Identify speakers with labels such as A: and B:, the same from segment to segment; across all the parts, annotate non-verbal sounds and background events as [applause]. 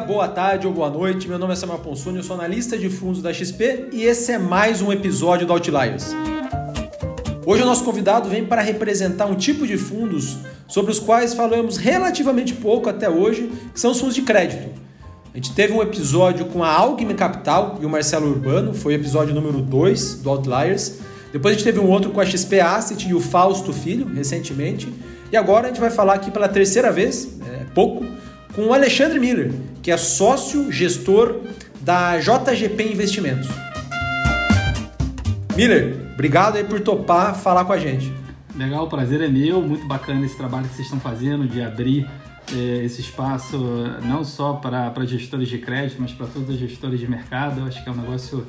A: boa tarde ou boa noite. Meu nome é Samuel Ponsuni, eu sou analista de fundos da XP e esse é mais um episódio do Outliers. Hoje o nosso convidado vem para representar um tipo de fundos sobre os quais falamos relativamente pouco até hoje, que são os fundos de crédito. A gente teve um episódio com a Algme Capital e o Marcelo Urbano, foi o episódio número 2 do Outliers. Depois a gente teve um outro com a XP Asset e o Fausto Filho, recentemente. E agora a gente vai falar aqui pela terceira vez, é pouco, com o Alexandre Miller, que é sócio gestor da JGP Investimentos. Miller, obrigado aí por topar falar com a gente.
B: Legal, o prazer é meu, muito bacana esse trabalho que vocês estão fazendo de abrir eh, esse espaço não só para, para gestores de crédito, mas para todos os gestores de mercado. Eu acho que é um negócio,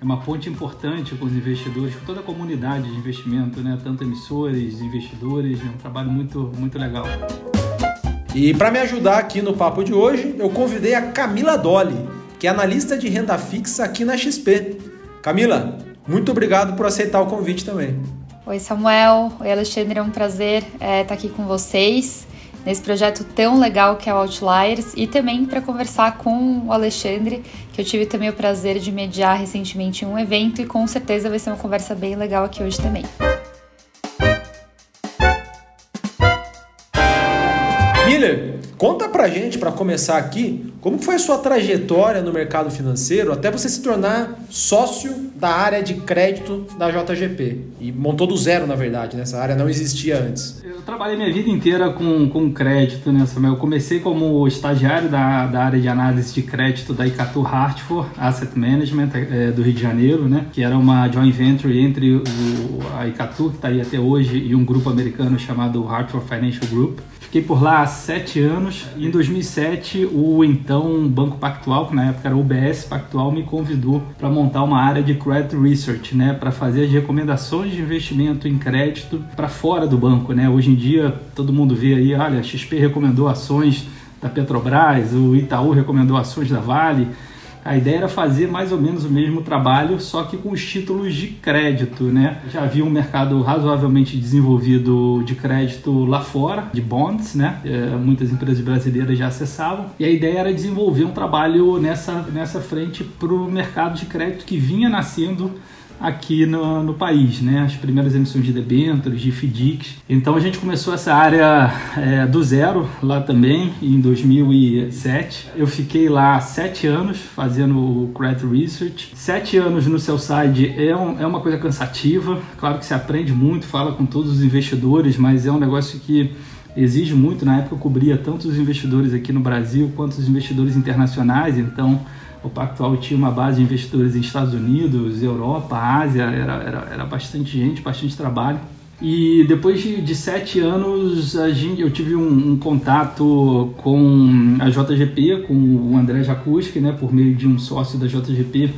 B: é uma ponte importante com os investidores, com toda a comunidade de investimento, né? tanto emissores, investidores, é um trabalho muito, muito legal.
A: E para me ajudar aqui no papo de hoje, eu convidei a Camila Dolly, que é analista de renda fixa aqui na XP. Camila, muito obrigado por aceitar o convite também.
C: Oi, Samuel. Oi, Alexandre. É um prazer estar é, tá aqui com vocês nesse projeto tão legal que é o Outliers e também para conversar com o Alexandre, que eu tive também o prazer de mediar recentemente em um evento e com certeza vai ser uma conversa bem legal aqui hoje também.
A: Conta pra gente, para começar aqui, como foi a sua trajetória no mercado financeiro até você se tornar sócio da área de crédito da JGP? E montou do zero, na verdade, nessa né? área não existia antes.
B: Eu trabalhei minha vida inteira com, com crédito, né, Samuel? Eu comecei como estagiário da, da área de análise de crédito da Icatu Hartford Asset Management é, do Rio de Janeiro, né? Que era uma joint venture entre o, a Icatu, que está aí até hoje, e um grupo americano chamado Hartford Financial Group. Fiquei por lá há sete anos. E em 2007, o então Banco Pactual, que na época era o UBS Pactual, me convidou para montar uma área de credit research, né, para fazer as recomendações de investimento em crédito para fora do banco, né? Hoje em dia, todo mundo vê aí, olha, a XP recomendou ações da Petrobras, o Itaú recomendou ações da Vale. A ideia era fazer mais ou menos o mesmo trabalho, só que com os títulos de crédito, né? Já havia um mercado razoavelmente desenvolvido de crédito lá fora, de bonds, né? É, muitas empresas brasileiras já acessavam. E a ideia era desenvolver um trabalho nessa, nessa frente para o mercado de crédito que vinha nascendo aqui no, no país, né? As primeiras emissões de debêntures, de FDICs. Então a gente começou essa área é, do zero lá também, em 2007. Eu fiquei lá sete anos fazendo o credit research. Sete anos no seu side é, um, é uma coisa cansativa. Claro que você aprende muito, fala com todos os investidores, mas é um negócio que exige muito. Na época eu cobria tanto os investidores aqui no Brasil quanto os investidores internacionais, então o Pactual tinha uma base de investidores em Estados Unidos, Europa, Ásia, era, era, era bastante gente, bastante trabalho. E depois de, de sete anos, gente, eu tive um, um, contato com a JGP, com o André Jacuski, né, por meio de um sócio da JGP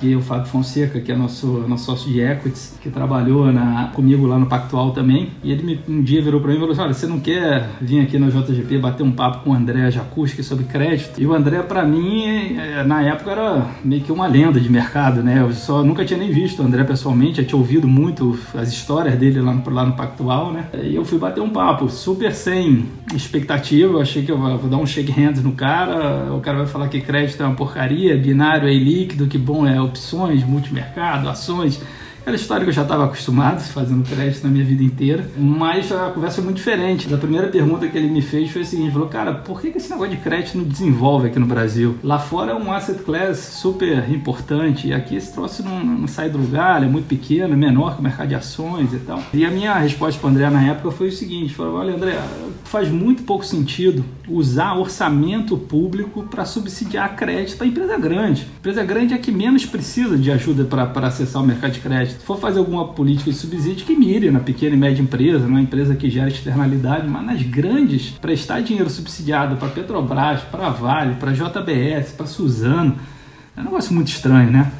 B: que é o Fábio Fonseca, que é nosso, nosso sócio de equities, que trabalhou na, comigo lá no Pactual também. E ele me, um dia virou para mim e falou assim: Olha, você não quer vir aqui na JGP bater um papo com o André Jacuski sobre crédito? E o André, para mim, é, na época era meio que uma lenda de mercado, né? Eu só nunca tinha nem visto o André pessoalmente, já tinha ouvido muito as histórias dele lá no, lá no Pactual, né? E eu fui bater um papo, super sem expectativa. Eu achei que eu vou dar um shake hands no cara, o cara vai falar que crédito é uma porcaria, binário é líquido, que bom é opções, multimercado, ações. Aquela história que eu já estava acostumado fazendo crédito na minha vida inteira, mas a conversa foi muito diferente. A primeira pergunta que ele me fez foi a seguinte: falou, cara, por que, esse negócio de crédito não desenvolve aqui no Brasil? Lá fora é um asset class super importante e aqui esse troço não, não sai do lugar, é muito pequeno, é menor que o mercado de ações e tal. E a minha resposta para o André na época foi o seguinte: falou, olha, André, faz muito pouco sentido usar orçamento público para subsidiar crédito para empresa grande. Empresa grande é que menos precisa de ajuda para acessar o mercado de crédito. Se for fazer alguma política de subsídio, que mire na pequena e média empresa, numa empresa que gera externalidade, mas nas grandes, prestar dinheiro subsidiado para Petrobras, para Vale, para JBS, para Suzano, é um negócio muito estranho, né?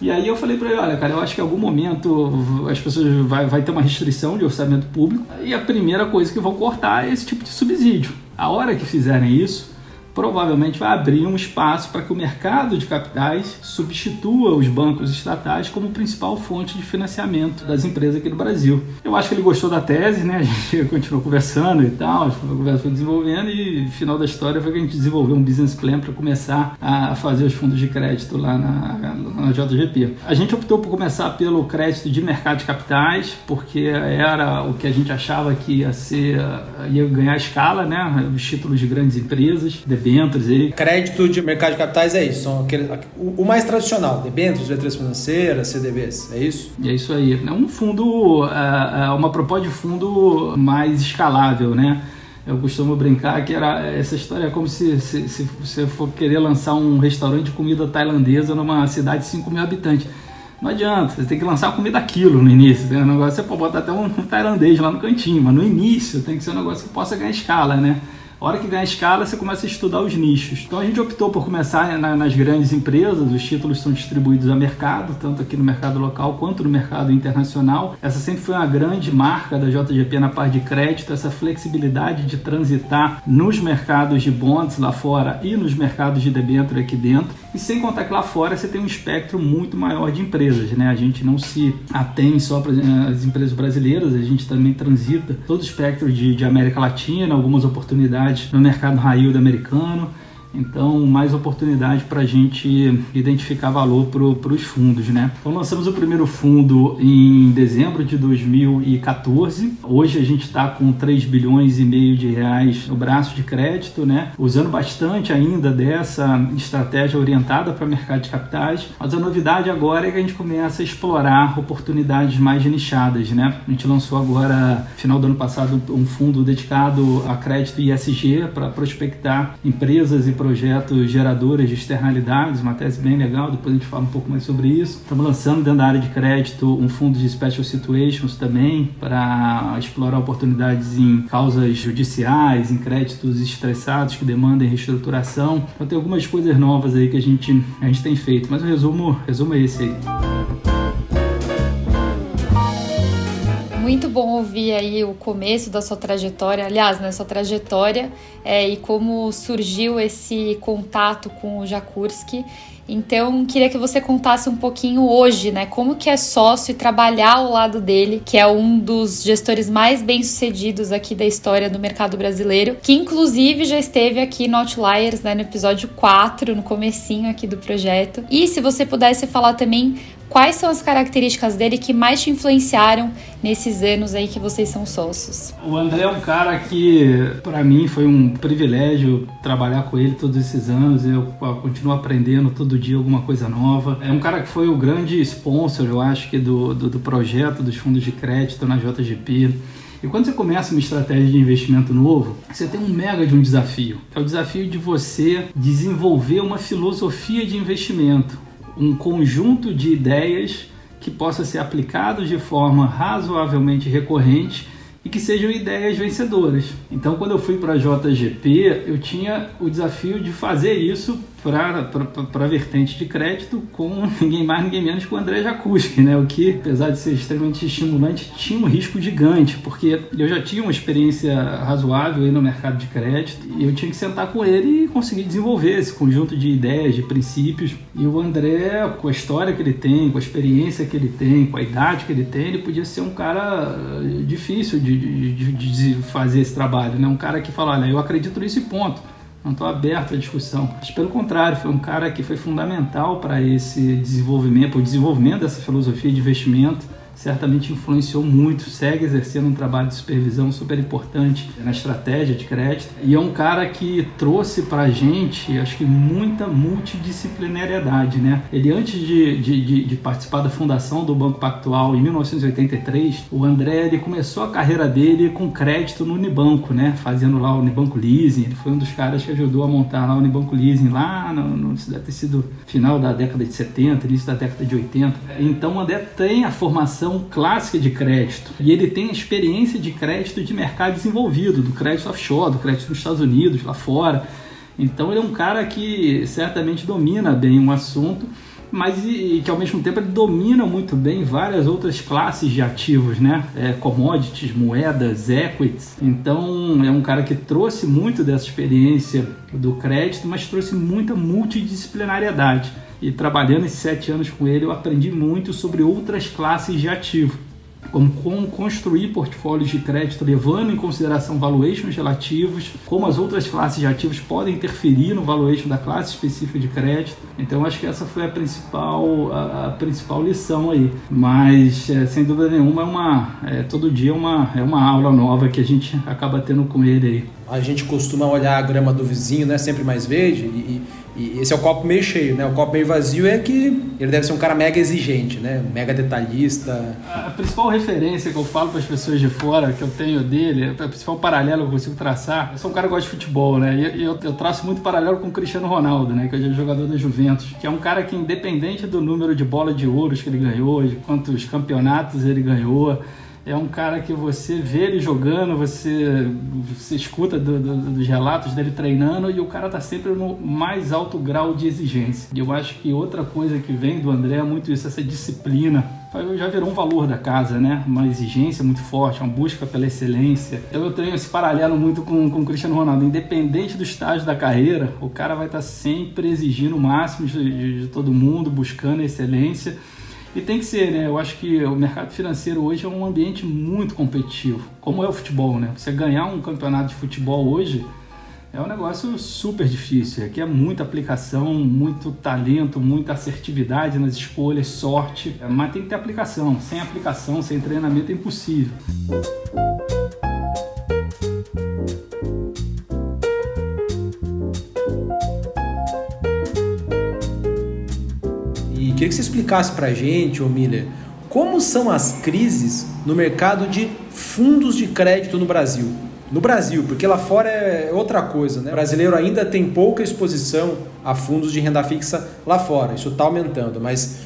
B: E aí eu falei para ele, olha, cara, eu acho que em algum momento as pessoas vai, vai ter uma restrição de orçamento público e a primeira coisa que vão cortar é esse tipo de subsídio. A hora que fizerem isso, provavelmente vai abrir um espaço para que o mercado de capitais substitua os bancos estatais como principal fonte de financiamento das empresas aqui no Brasil. Eu acho que ele gostou da tese, né? A gente [laughs] continuou conversando e tal, a conversa foi desenvolvendo e no final da história foi que a gente desenvolveu um business plan para começar a fazer os fundos de crédito lá na, na JGP. A gente optou por começar pelo crédito de mercado de capitais, porque era o que a gente achava que ia ser ia ganhar escala, né? Os títulos de grandes empresas, debêntures.
A: Crédito de mercado de capitais é isso, são aquele, o, mais tradicional, debêntures, letras financeiras, CDBs, é isso?
B: É isso aí. É um fundo, é, é uma proposta de fundo mais escalável, né? Eu costumo brincar que era essa história é como se, se, se você for querer lançar um restaurante de comida tailandesa numa cidade de 5 mil habitantes. Não adianta, você tem que lançar comida aquilo no início. Né? O negócio você pode botar até um tailandês lá no cantinho, mas no início tem que ser um negócio que possa ganhar escala, né? A hora que ganha escala, você começa a estudar os nichos. Então a gente optou por começar na, nas grandes empresas, os títulos são distribuídos a mercado, tanto aqui no mercado local quanto no mercado internacional. Essa sempre foi uma grande marca da JGP na parte de crédito, essa flexibilidade de transitar nos mercados de bonds lá fora e nos mercados de debênture aqui dentro. E sem contar que lá fora você tem um espectro muito maior de empresas, né? A gente não se atém só para as empresas brasileiras, a gente também transita todo o espectro de, de América Latina, algumas oportunidades no mercado raio americano então, mais oportunidade para a gente identificar valor para os fundos, né? Então, lançamos o primeiro fundo em dezembro de 2014. Hoje a gente está com 3 bilhões e meio de reais no braço de crédito, né? Usando bastante ainda dessa estratégia orientada para mercado de capitais. Mas a novidade agora é que a gente começa a explorar oportunidades mais nichadas, né? A gente lançou agora, final do ano passado, um fundo dedicado a crédito ISG para prospectar empresas e projetos geradores de externalidades, uma tese bem legal, depois a gente fala um pouco mais sobre isso. Estamos lançando dentro da área de crédito um fundo de special situations também para explorar oportunidades em causas judiciais, em créditos estressados que demandem reestruturação. Então tem algumas coisas novas aí que a gente, a gente tem feito, mas o resumo, resumo é esse aí.
C: Muito bom ouvir aí o começo da sua trajetória, aliás, né, sua trajetória é, e como surgiu esse contato com o Jakurski. Então, queria que você contasse um pouquinho hoje, né, como que é sócio e trabalhar ao lado dele, que é um dos gestores mais bem-sucedidos aqui da história do mercado brasileiro, que inclusive já esteve aqui no Outliers, né, no episódio 4, no comecinho aqui do projeto. E se você pudesse falar também Quais são as características dele que mais te influenciaram nesses anos aí que vocês são sócios?
B: O André é um cara que, para mim, foi um privilégio trabalhar com ele todos esses anos. Eu continuo aprendendo todo dia alguma coisa nova. É um cara que foi o grande sponsor, eu acho, que do, do, do projeto dos fundos de crédito na JGP. E quando você começa uma estratégia de investimento novo, você tem um mega de um desafio. É o desafio de você desenvolver uma filosofia de investimento um conjunto de ideias que possa ser aplicado de forma razoavelmente recorrente e que sejam ideias vencedoras. Então, quando eu fui para a JGP, eu tinha o desafio de fazer isso para a vertente de crédito com [laughs] ninguém mais, ninguém menos que o André Jacuski, né? O que, apesar de ser extremamente estimulante, tinha um risco gigante, porque eu já tinha uma experiência razoável aí no mercado de crédito e eu tinha que sentar com ele e conseguir desenvolver esse conjunto de ideias, de princípios. E o André, com a história que ele tem, com a experiência que ele tem, com a idade que ele tem, ele podia ser um cara eh, difícil de, de, de fazer esse trabalho, né? Um cara que fala, olha, eu acredito nesse ponto não estou aberto à discussão. Mas, pelo contrário, foi um cara que foi fundamental para esse desenvolvimento, o desenvolvimento dessa filosofia de investimento certamente influenciou muito, segue exercendo um trabalho de supervisão super importante na estratégia de crédito e é um cara que trouxe para a gente, acho que muita multidisciplinariedade, né? Ele antes de, de, de, participar da fundação do Banco Pactual em 1983, o André ele começou a carreira dele com crédito no Unibanco, né? Fazendo lá o Unibanco Leasing, ele foi um dos caras que ajudou a montar lá o Unibanco Leasing lá, no, no, deve ter sido final da década de 70, início da década de 80. Então o André tem a formação clássica de crédito e ele tem experiência de crédito de mercado desenvolvido, do crédito offshore, do crédito nos Estados Unidos, lá fora. Então ele é um cara que certamente domina bem um assunto mas e, que ao mesmo tempo ele domina muito bem várias outras classes de ativos, né? É, commodities, moedas, equities. Então é um cara que trouxe muito dessa experiência do crédito, mas trouxe muita multidisciplinariedade. E trabalhando esses sete anos com ele, eu aprendi muito sobre outras classes de ativo como, como construir portfólios de crédito levando em consideração valuations relativos, como as outras classes de ativos podem interferir no valuation da classe específica de crédito. Então acho que essa foi a principal, a, a principal lição aí. Mas é, sem dúvida nenhuma é uma é, todo dia é uma, é uma aula nova que a gente acaba tendo com ele aí.
A: A gente costuma olhar a grama do vizinho, né, sempre mais verde e, e esse é o copo meio cheio, né? O copo meio vazio é que ele deve ser um cara mega exigente, né? Mega detalhista.
B: A principal referência que eu falo para as pessoas de fora que eu tenho dele, o principal paralelo que eu consigo traçar, eu sou um cara que gosta de futebol, né? E eu, eu traço muito paralelo com o Cristiano Ronaldo, né? Que é jogador da Juventus, que é um cara que independente do número de bola de ouros que ele ganhou, de quantos campeonatos ele ganhou, é um cara que você vê ele jogando, você, você escuta do, do, dos relatos dele treinando e o cara tá sempre no mais alto grau de exigência. E eu acho que outra coisa que vem do André é muito isso, essa disciplina. Já virou um valor da casa, né? Uma exigência muito forte, uma busca pela excelência. Então eu tenho esse paralelo muito com, com o Cristiano Ronaldo. Independente do estágio da carreira, o cara vai estar tá sempre exigindo o máximo de, de, de todo mundo, buscando excelência. E tem que ser, né? Eu acho que o mercado financeiro hoje é um ambiente muito competitivo, como é o futebol, né? Você ganhar um campeonato de futebol hoje é um negócio super difícil. Aqui é muita aplicação, muito talento, muita assertividade nas escolhas, sorte. Mas tem que ter aplicação. Sem aplicação, sem treinamento é impossível.
A: Queria que você explicasse para a gente, ô Miller, como são as crises no mercado de fundos de crédito no Brasil. No Brasil, porque lá fora é outra coisa, né? O brasileiro ainda tem pouca exposição a fundos de renda fixa lá fora, isso está aumentando, mas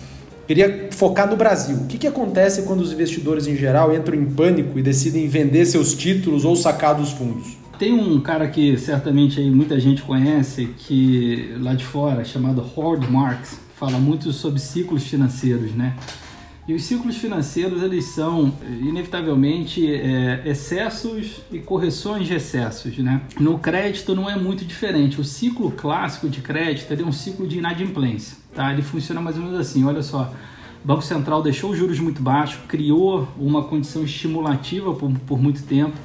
A: queria focar no Brasil. O que, que acontece quando os investidores em geral entram em pânico e decidem vender seus títulos ou sacar dos fundos?
B: Tem um cara que certamente aí muita gente conhece que lá de fora, chamado Howard Marks fala muito sobre ciclos financeiros, né? E os ciclos financeiros eles são inevitavelmente é, excessos e correções de excessos, né? No crédito não é muito diferente. O ciclo clássico de crédito é um ciclo de inadimplência, tá? Ele funciona mais ou menos assim. Olha só, o Banco Central deixou os juros muito baixos, criou uma condição estimulativa por, por muito tempo.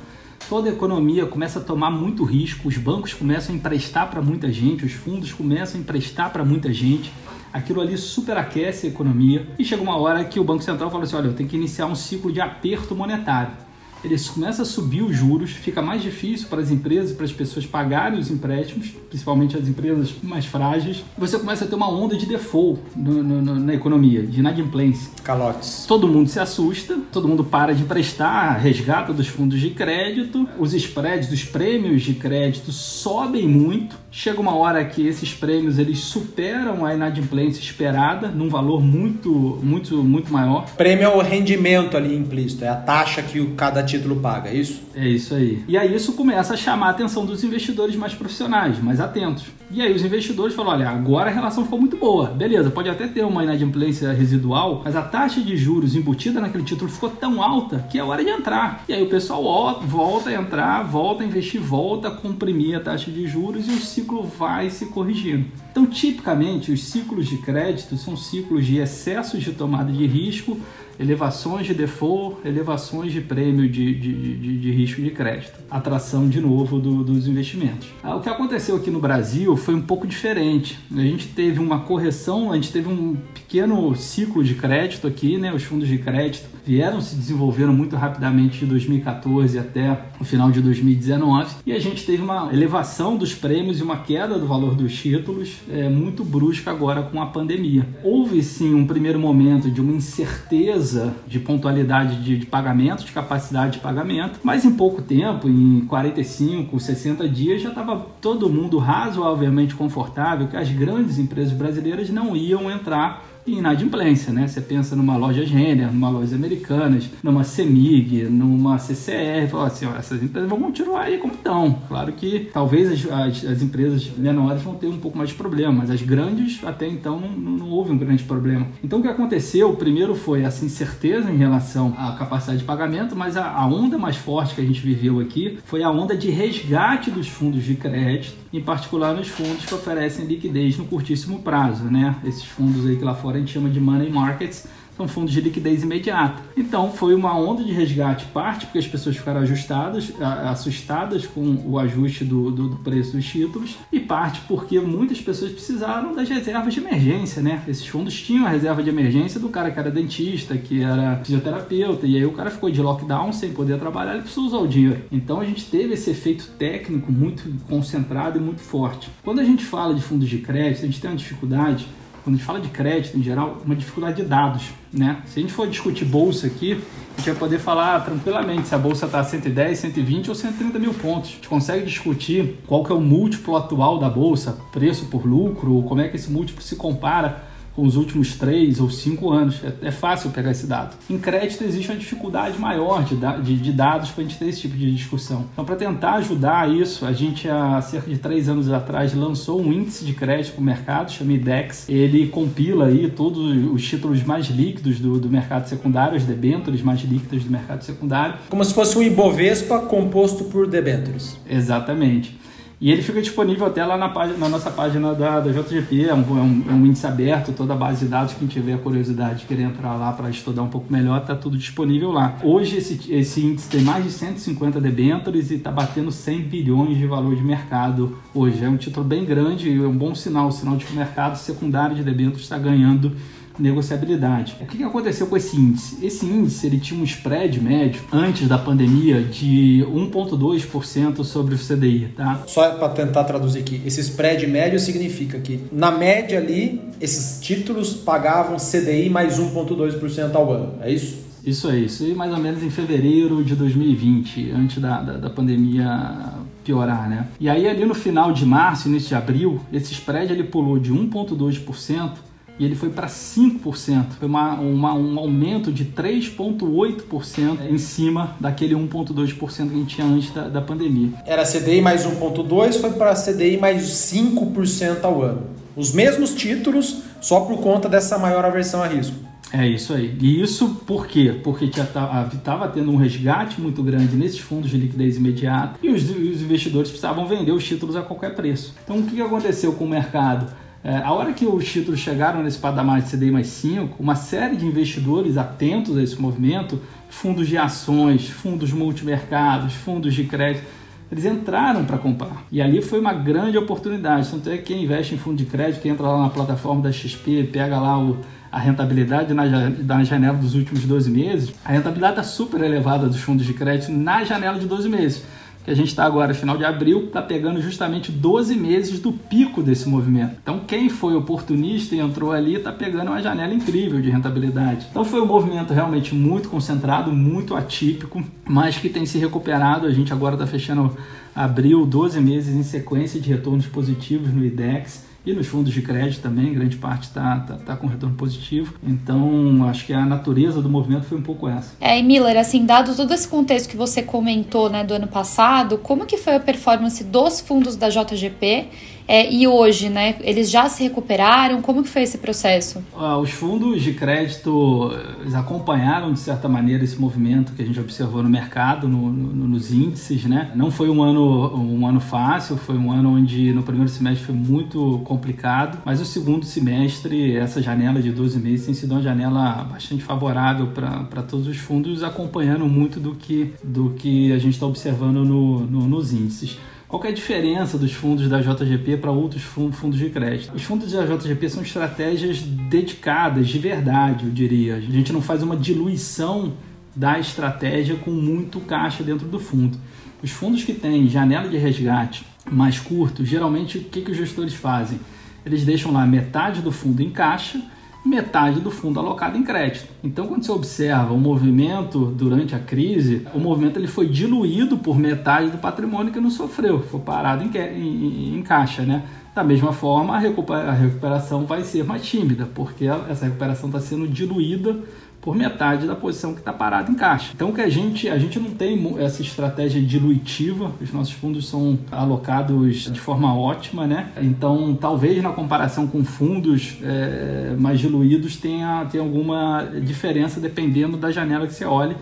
B: Toda a economia começa a tomar muito risco, os bancos começam a emprestar para muita gente, os fundos começam a emprestar para muita gente aquilo ali superaquece a economia e chega uma hora que o Banco Central fala assim: olha, eu tenho que iniciar um ciclo de aperto monetário eles começam a subir os juros, fica mais difícil para as empresas para as pessoas pagarem os empréstimos, principalmente as empresas mais frágeis. Você começa a ter uma onda de default no, no, na economia, de inadimplência.
A: Calotes.
B: Todo mundo se assusta, todo mundo para de emprestar, resgata dos fundos de crédito, os spreads, os prêmios de crédito sobem muito. Chega uma hora que esses prêmios eles superam a inadimplência esperada num valor muito, muito, muito maior.
A: Prêmio é o rendimento ali implícito, é a taxa que cada título paga, é isso?
B: É isso aí. E aí isso começa a chamar a atenção dos investidores mais profissionais, mais atentos. E aí os investidores falam, olha, agora a relação ficou muito boa. Beleza, pode até ter uma inadimplência residual, mas a taxa de juros embutida naquele título ficou tão alta que é hora de entrar. E aí o pessoal volta a entrar, volta a investir, volta a comprimir a taxa de juros e o ciclo vai se corrigindo. Então, tipicamente, os ciclos de crédito são ciclos de excessos de tomada de risco elevações de default, elevações de prêmio de, de, de, de risco de crédito, atração de novo do, dos investimentos. Ah, o que aconteceu aqui no Brasil foi um pouco diferente. A gente teve uma correção, a gente teve um pequeno ciclo de crédito aqui, né? Os fundos de crédito vieram se desenvolvendo muito rapidamente de 2014 até o final de 2019 e a gente teve uma elevação dos prêmios e uma queda do valor dos títulos é, muito brusca agora com a pandemia. Houve sim um primeiro momento de uma incerteza de pontualidade de, de pagamento, de capacidade de pagamento, mas em pouco tempo, em 45, 60 dias, já estava todo mundo razoavelmente confortável que as grandes empresas brasileiras não iam entrar inadimplência, né? Você pensa numa loja Renner, numa loja americanas, numa Semig, numa CCR, fala assim, ó, essas empresas vão continuar aí como estão. Claro que talvez as, as, as, empresas menores vão ter um pouco mais de problema, mas as grandes até então não, não houve um grande problema. Então o que aconteceu, primeiro foi essa incerteza em relação à capacidade de pagamento, mas a, a onda mais forte que a gente viveu aqui foi a onda de resgate dos fundos de crédito, em particular nos fundos que oferecem liquidez no curtíssimo prazo, né? Esses fundos aí que lá fora a gente chama de money markets, são fundos de liquidez imediata. Então foi uma onda de resgate, parte porque as pessoas ficaram ajustadas, assustadas com o ajuste do, do, do, preço dos títulos, e parte porque muitas pessoas precisaram das reservas de emergência, né? Esses fundos tinham a reserva de emergência do cara que era dentista, que era fisioterapeuta, e aí o cara ficou de lockdown sem poder trabalhar, ele precisou usar o dinheiro. Então a gente teve esse efeito técnico muito concentrado e muito forte. Quando a gente fala de fundos de crédito, a gente tem uma dificuldade quando a gente fala de crédito em geral, uma dificuldade de dados, né? Se a gente for discutir bolsa aqui, a gente vai poder falar tranquilamente se a bolsa está 110, 120 ou 130 mil pontos. A gente consegue discutir qual que é o múltiplo atual da bolsa, preço por lucro, como é que esse múltiplo se compara com os últimos três ou cinco anos. É, é, fácil pegar esse dado. Em crédito existe uma dificuldade maior de, de, de dados para a gente ter esse tipo de discussão. Então, para tentar ajudar isso, a gente há cerca de três anos atrás lançou um índice de crédito para o mercado, chama IDEX. Ele compila aí todos os títulos mais líquidos do, do mercado secundário, os debêntures mais líquidos do mercado secundário.
A: Como se fosse um Ibovespa composto por debêntures.
B: Exatamente. E ele fica disponível até lá na, página, na nossa página da, da JGP, é um, é, um, é um, índice aberto, toda a base de dados, quem tiver curiosidade querer entrar lá para estudar um pouco melhor, está tudo disponível lá. Hoje esse, esse índice tem mais de 150 debêntures e está batendo 100 bilhões de valor de mercado hoje. É um título bem grande e é um bom sinal, sinal de que o mercado secundário de debêntures está ganhando negociabilidade. O que aconteceu com esse índice? Esse índice ele tinha um spread médio antes da pandemia de 1,2% sobre o CDI, tá?
A: Só para tentar traduzir aqui, esse spread médio significa que na média ali esses títulos pagavam CDI mais 1,2% ao ano, é isso?
B: Isso é isso, e mais ou menos em fevereiro de 2020, antes da, da, da pandemia piorar, né? E aí ali no final de março, início de abril, esse spread ele pulou de 1,2% e ele foi para 5%. Foi uma, uma, um aumento de 3,8% em cima daquele 1,2% que a gente tinha antes da, da pandemia.
A: Era CDI mais 1,2%, foi para CDI mais 5% ao ano. Os mesmos títulos, só por conta dessa maior aversão a risco.
B: É isso aí. E isso por quê? Porque estava tendo um resgate muito grande nesses fundos de liquidez imediata e os, os investidores precisavam vender os títulos a qualquer preço. Então, o que aconteceu com o mercado? É, a hora que os títulos chegaram nesse patamar de CDI mais 5, uma série de investidores atentos a esse movimento, fundos de ações, fundos multimercados, fundos de crédito, eles entraram para comprar. E ali foi uma grande oportunidade. Tanto é que quem investe em fundo de crédito, que entra lá na plataforma da XP, pega lá o, a rentabilidade na, na janela dos últimos 12 meses, a rentabilidade está super elevada dos fundos de crédito na janela de 12 meses que a gente está agora, final de abril, está pegando justamente 12 meses do pico desse movimento. Então, quem foi oportunista e entrou ali está pegando uma janela incrível de rentabilidade. Então, foi um movimento realmente muito concentrado, muito atípico, mas que tem se recuperado. A gente agora está fechando abril, 12 meses em sequência de retornos positivos no IDEX e nos fundos de crédito também, grande parte está tá, tá, com retorno positivo. Então, acho que a natureza do movimento foi um pouco essa.
C: É, e Miller, assim, dado todo esse contexto que você comentou né, do ano passado, como que foi a performance dos fundos da JGP é, e hoje, né? Eles já se recuperaram? Como que foi esse processo?
B: Ah, os fundos de crédito acompanharam, de certa maneira, esse movimento que a gente observou no mercado, no, no, nos índices, né? Não foi um ano, um ano fácil, foi um ano onde no primeiro semestre foi muito complicado, mas o segundo semestre, essa janela de 12 meses, tem sido uma janela bastante favorável para todos os fundos, acompanhando muito do que, do que a gente está observando no, nos índices. Qual é a diferença dos fundos da JGP para outros fundos de crédito? Os fundos da JGP são estratégias dedicadas, de verdade, eu diria. A gente não faz uma diluição da estratégia com muito caixa dentro do fundo. Os fundos que têm janela de resgate mais curto, geralmente o que, que os gestores fazem? Eles deixam lá metade do fundo em caixa metade do fundo alocado em crédito. Então, quando você observa o movimento durante a crise, o movimento ele foi diluído por metade do patrimônio que não sofreu, foi parado em, em, em caixa, né? Da mesma forma, a recuperação vai ser mais tímida, porque essa recuperação está sendo diluída por metade da posição que está parada em caixa. Então que a gente a gente não tem essa estratégia diluitiva, os nossos fundos são alocados de forma ótima, né? Então talvez na comparação com fundos é, mais diluídos tenha, tenha alguma diferença dependendo da janela que você olhe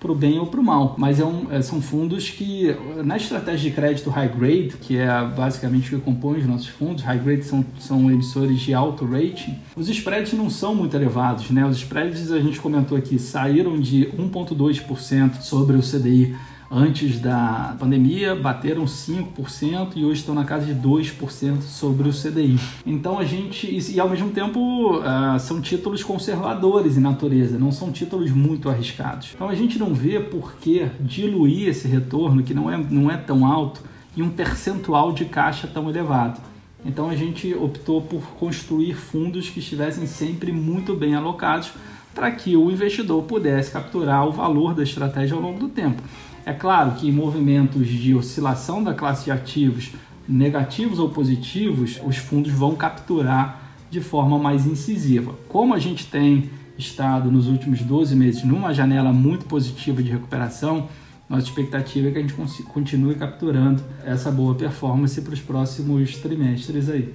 B: para o bem ou para o mal. Mas é um, é, são fundos que, na estratégia de crédito high grade, que é basicamente o que compõe os nossos fundos, high grade são, são emissores de alto rating, os spreads não são muito elevados. Né? Os spreads, a gente comentou aqui, saíram de 1,2% sobre o CDI antes da pandemia bateram 5% e hoje estão na casa de 2% sobre o CDI. Então a gente, e ao mesmo tempo uh, são títulos conservadores em natureza, não são títulos muito arriscados. Então a gente não vê por que diluir esse retorno, que não é, não é tão alto, em um percentual de caixa tão elevado. Então a gente optou por construir fundos que estivessem sempre muito bem alocados para que o investidor pudesse capturar o valor da estratégia ao longo do tempo. É claro que em movimentos de oscilação da classe de ativos negativos ou positivos, os fundos vão capturar de forma mais incisiva. Como a gente tem estado nos últimos 12 meses numa janela muito positiva de recuperação, nossa expectativa é que a gente continue capturando essa boa performance para os próximos trimestres aí.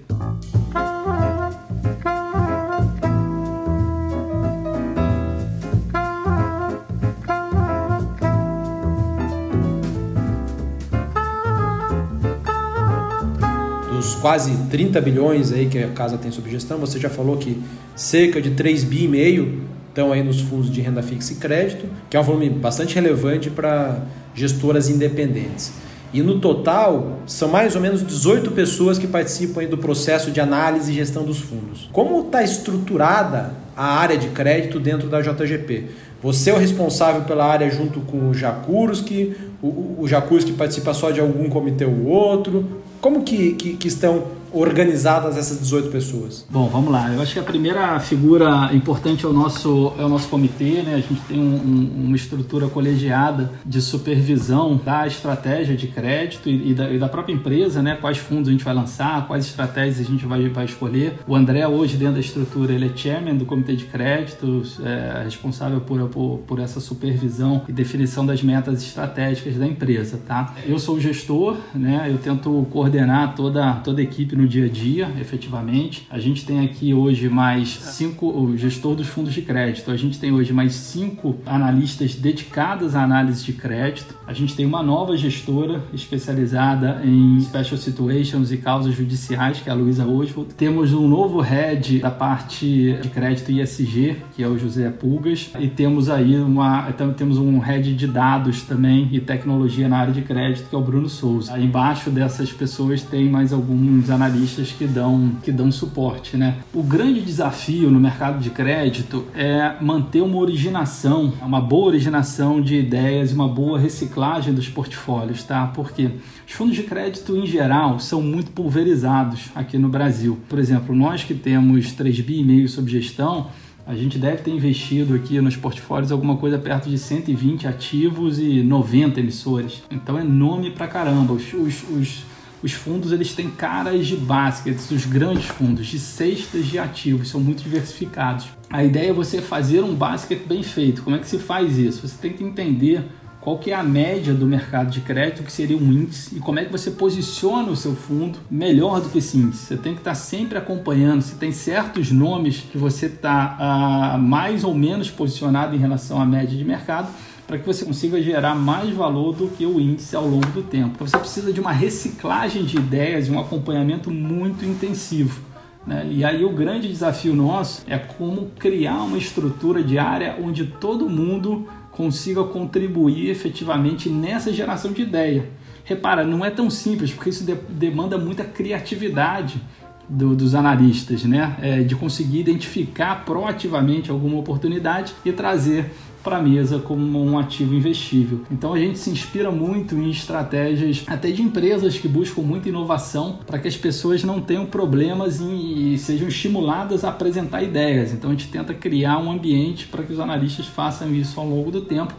A: Quase 30 bilhões aí que a casa tem sob gestão, você já falou que cerca de 3 bi e meio estão aí nos fundos de renda fixa e crédito, que é um volume bastante relevante para gestoras independentes. E no total, são mais ou menos 18 pessoas que participam do processo de análise e gestão dos fundos. Como está estruturada a área de crédito dentro da JGP? Você é o responsável pela área junto com o Jakurski, o, o Jakurski participa só de algum comitê ou outro? Como que, que, que estão organizadas essas 18 pessoas?
B: Bom, vamos lá. Eu acho que a primeira figura importante é o nosso, é o nosso comitê, né? A gente tem um, um, uma estrutura colegiada de supervisão da estratégia de crédito e, e, da, e, da, própria empresa, né? Quais fundos a gente vai lançar, quais estratégias a gente vai, vai escolher. O André, hoje, dentro da estrutura, ele é chairman do comitê de crédito, é responsável por, por, por essa supervisão e definição das metas estratégicas da empresa, tá? Eu sou o gestor, né? Eu tento coordenar toda, toda a equipe no no dia a dia, efetivamente. A gente tem aqui hoje mais cinco, o gestor dos fundos de crédito, a gente tem hoje mais cinco analistas dedicadas à análise de crédito. A gente tem uma nova gestora especializada em special situations e causas judiciais, que é a Luísa Oswald. Temos um novo head da parte de crédito ISG, que é o José Pulgas, e temos aí uma, então, temos um head de dados também e tecnologia na área de crédito, que é o Bruno Souza. Aí embaixo dessas pessoas tem mais alguns analistas que dão, que dão suporte. Né? O grande desafio no mercado de crédito é manter uma originação, uma boa originação de ideias e uma boa reciclagem dos portfólios, tá? Porque os fundos de crédito em geral são muito pulverizados aqui no Brasil. Por exemplo, nós que temos 3 bi e meio sob gestão, a gente deve ter investido aqui nos portfólios alguma coisa perto de 120 ativos e 90 emissores. Então é nome pra caramba. Os, os, os os fundos eles têm caras de baskets, os grandes fundos, de cestas de ativos, são muito diversificados. A ideia é você fazer um basket bem feito. Como é que se faz isso? Você tem que entender qual que é a média do mercado de crédito, que seria um índice, e como é que você posiciona o seu fundo melhor do que esse índice. Você tem que estar sempre acompanhando, se tem certos nomes que você está ah, mais ou menos posicionado em relação à média de mercado, para que você consiga gerar mais valor do que o índice ao longo do tempo. Então você precisa de uma reciclagem de ideias e um acompanhamento muito intensivo. Né? E aí o grande desafio nosso é como criar uma estrutura diária onde todo mundo consiga contribuir efetivamente nessa geração de ideia. Repara, não é tão simples, porque isso de demanda muita criatividade do, dos analistas, né? É, de conseguir identificar proativamente alguma oportunidade e trazer para a mesa como um ativo investível. Então a gente se inspira muito em estratégias até de empresas que buscam muita inovação para que as pessoas não tenham problemas e sejam estimuladas a apresentar ideias. Então a gente tenta criar um ambiente para que os analistas façam isso ao longo do tempo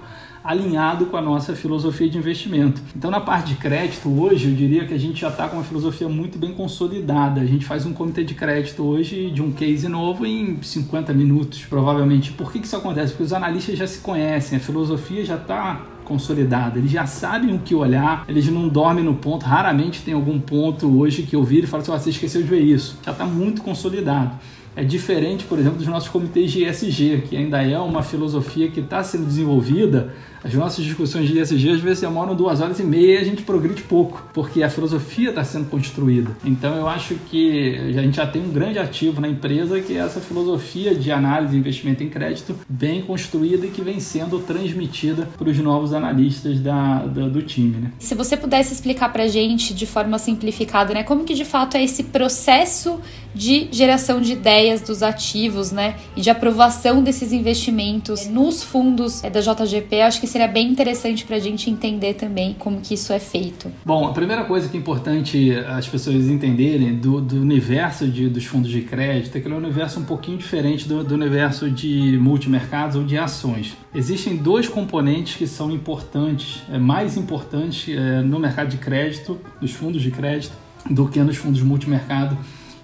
B: alinhado com a nossa filosofia de investimento. Então, na parte de crédito, hoje eu diria que a gente já está com uma filosofia muito bem consolidada. A gente faz um comitê de crédito hoje de um case novo em 50 minutos, provavelmente. Por que, que isso acontece? Porque os analistas já se conhecem, a filosofia já está consolidada, eles já sabem o que olhar, eles não dormem no ponto, raramente tem algum ponto hoje que eu viro e falo assim, você esqueceu de ver isso, já está muito consolidado. É diferente, por exemplo, dos nossos comitês de ESG, que ainda é uma filosofia que está sendo desenvolvida as nossas discussões de ESG às vezes demoram duas horas e meia e a gente progride pouco, porque a filosofia está sendo construída. Então eu acho que a gente já tem um grande ativo na empresa que é essa filosofia de análise e investimento em crédito bem construída e que vem sendo transmitida para os novos analistas da, da, do time. Né?
C: Se você pudesse explicar para a gente de forma simplificada, né, como que de fato é esse processo de geração de ideias dos ativos, né, e de aprovação desses investimentos nos fundos é, da JGP, acho que seria bem interessante para a gente entender também como que isso é feito.
B: Bom, a primeira coisa que é importante as pessoas entenderem do, do universo de, dos fundos de crédito é que ele é um universo um pouquinho diferente do, do universo de multimercados ou de ações. Existem dois componentes que são importantes, é, mais importantes é, no mercado de crédito, nos fundos de crédito, do que nos fundos multimercado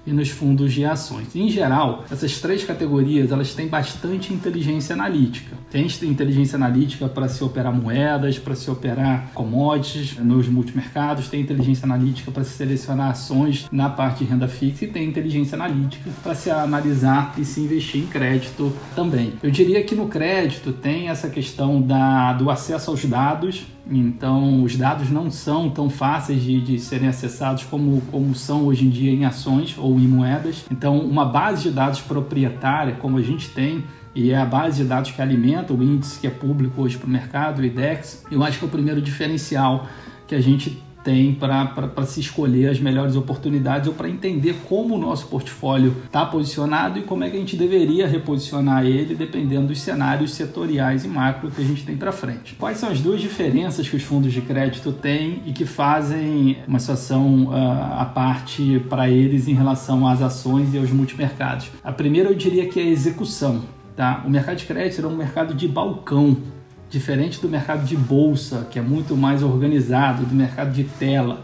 B: e nos fundos de ações. Em geral, essas três categorias elas têm bastante inteligência analítica. Tem inteligência analítica para se operar moedas, para se operar commodities nos multimercados, tem inteligência analítica para se selecionar ações na parte de renda fixa e tem inteligência analítica para se analisar e se investir em crédito também. Eu diria que no crédito tem essa questão da, do acesso aos dados então, os dados não são tão fáceis de, de, serem acessados como, como são hoje em dia em ações ou em moedas. Então, uma base de dados proprietária, como a gente tem, e é a base de dados que alimenta o índice que é público hoje para o mercado, o IDEX, eu acho que é o primeiro diferencial que a gente tem para se escolher as melhores oportunidades ou para entender como o nosso portfólio está posicionado e como é que a gente deveria reposicionar ele dependendo dos cenários setoriais e macro que a gente tem para frente. Quais são as duas diferenças que os fundos de crédito têm e que fazem uma situação uh, à parte para eles em relação às ações e aos multimercados? A primeira eu diria que é a execução. Tá? O mercado de crédito é um mercado de balcão diferente do mercado de bolsa, que é muito mais organizado, do mercado de tela.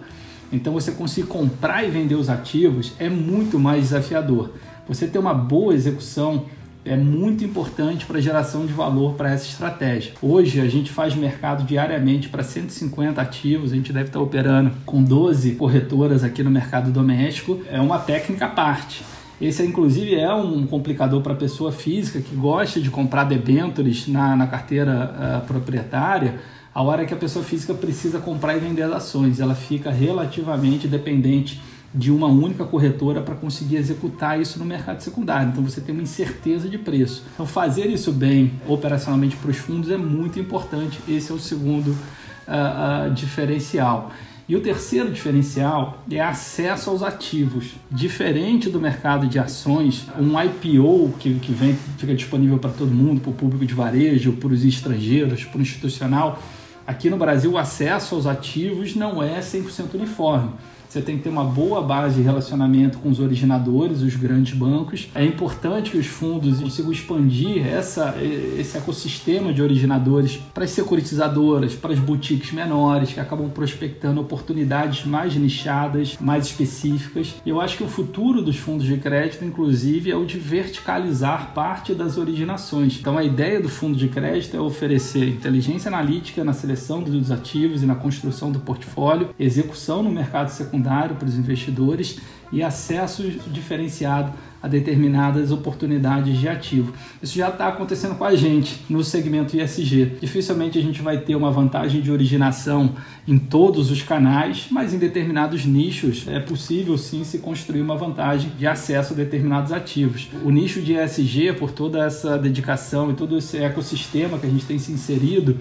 B: Então você conseguir comprar e vender os ativos é muito mais desafiador. Você ter uma boa execução é muito importante para a geração de valor para essa estratégia. Hoje a gente faz mercado diariamente para 150 ativos, a gente deve estar operando com 12 corretoras aqui no mercado doméstico. É uma técnica à parte. Esse, inclusive, é um complicador para a pessoa física que gosta de comprar debêntures na, na carteira uh, proprietária. A hora que a pessoa física precisa comprar e vender as ações, ela fica relativamente dependente de uma única corretora para conseguir executar isso no mercado secundário. Então você tem uma incerteza de preço. Então fazer isso bem operacionalmente para os fundos é muito importante. Esse é o segundo uh, uh, diferencial. E o terceiro diferencial é acesso aos ativos. Diferente do mercado de ações, um IPO que, que vem, fica disponível para todo mundo, para o público de varejo, para os estrangeiros, para o institucional, aqui no Brasil o acesso aos ativos não é 100% uniforme. Você tem que ter uma boa base de relacionamento com os originadores, os grandes bancos. É importante que os fundos consigam expandir essa, esse ecossistema de originadores para as securitizadoras, para as boutiques menores, que acabam prospectando oportunidades mais nichadas, mais específicas. Eu acho que o futuro dos fundos de crédito, inclusive, é o de verticalizar parte das originações. Então, a ideia do fundo de crédito é oferecer inteligência analítica na seleção dos ativos e na construção do portfólio, execução no mercado secundário secundário para os investidores e acesso diferenciado a determinadas oportunidades de ativo. Isso já está acontecendo com a gente no segmento ISG. Dificilmente a gente vai ter uma vantagem de originação em todos os canais, mas em determinados nichos é possível sim se construir uma vantagem de acesso a determinados ativos. O nicho de ESG, por toda essa dedicação e todo esse ecossistema que a gente tem se inserido,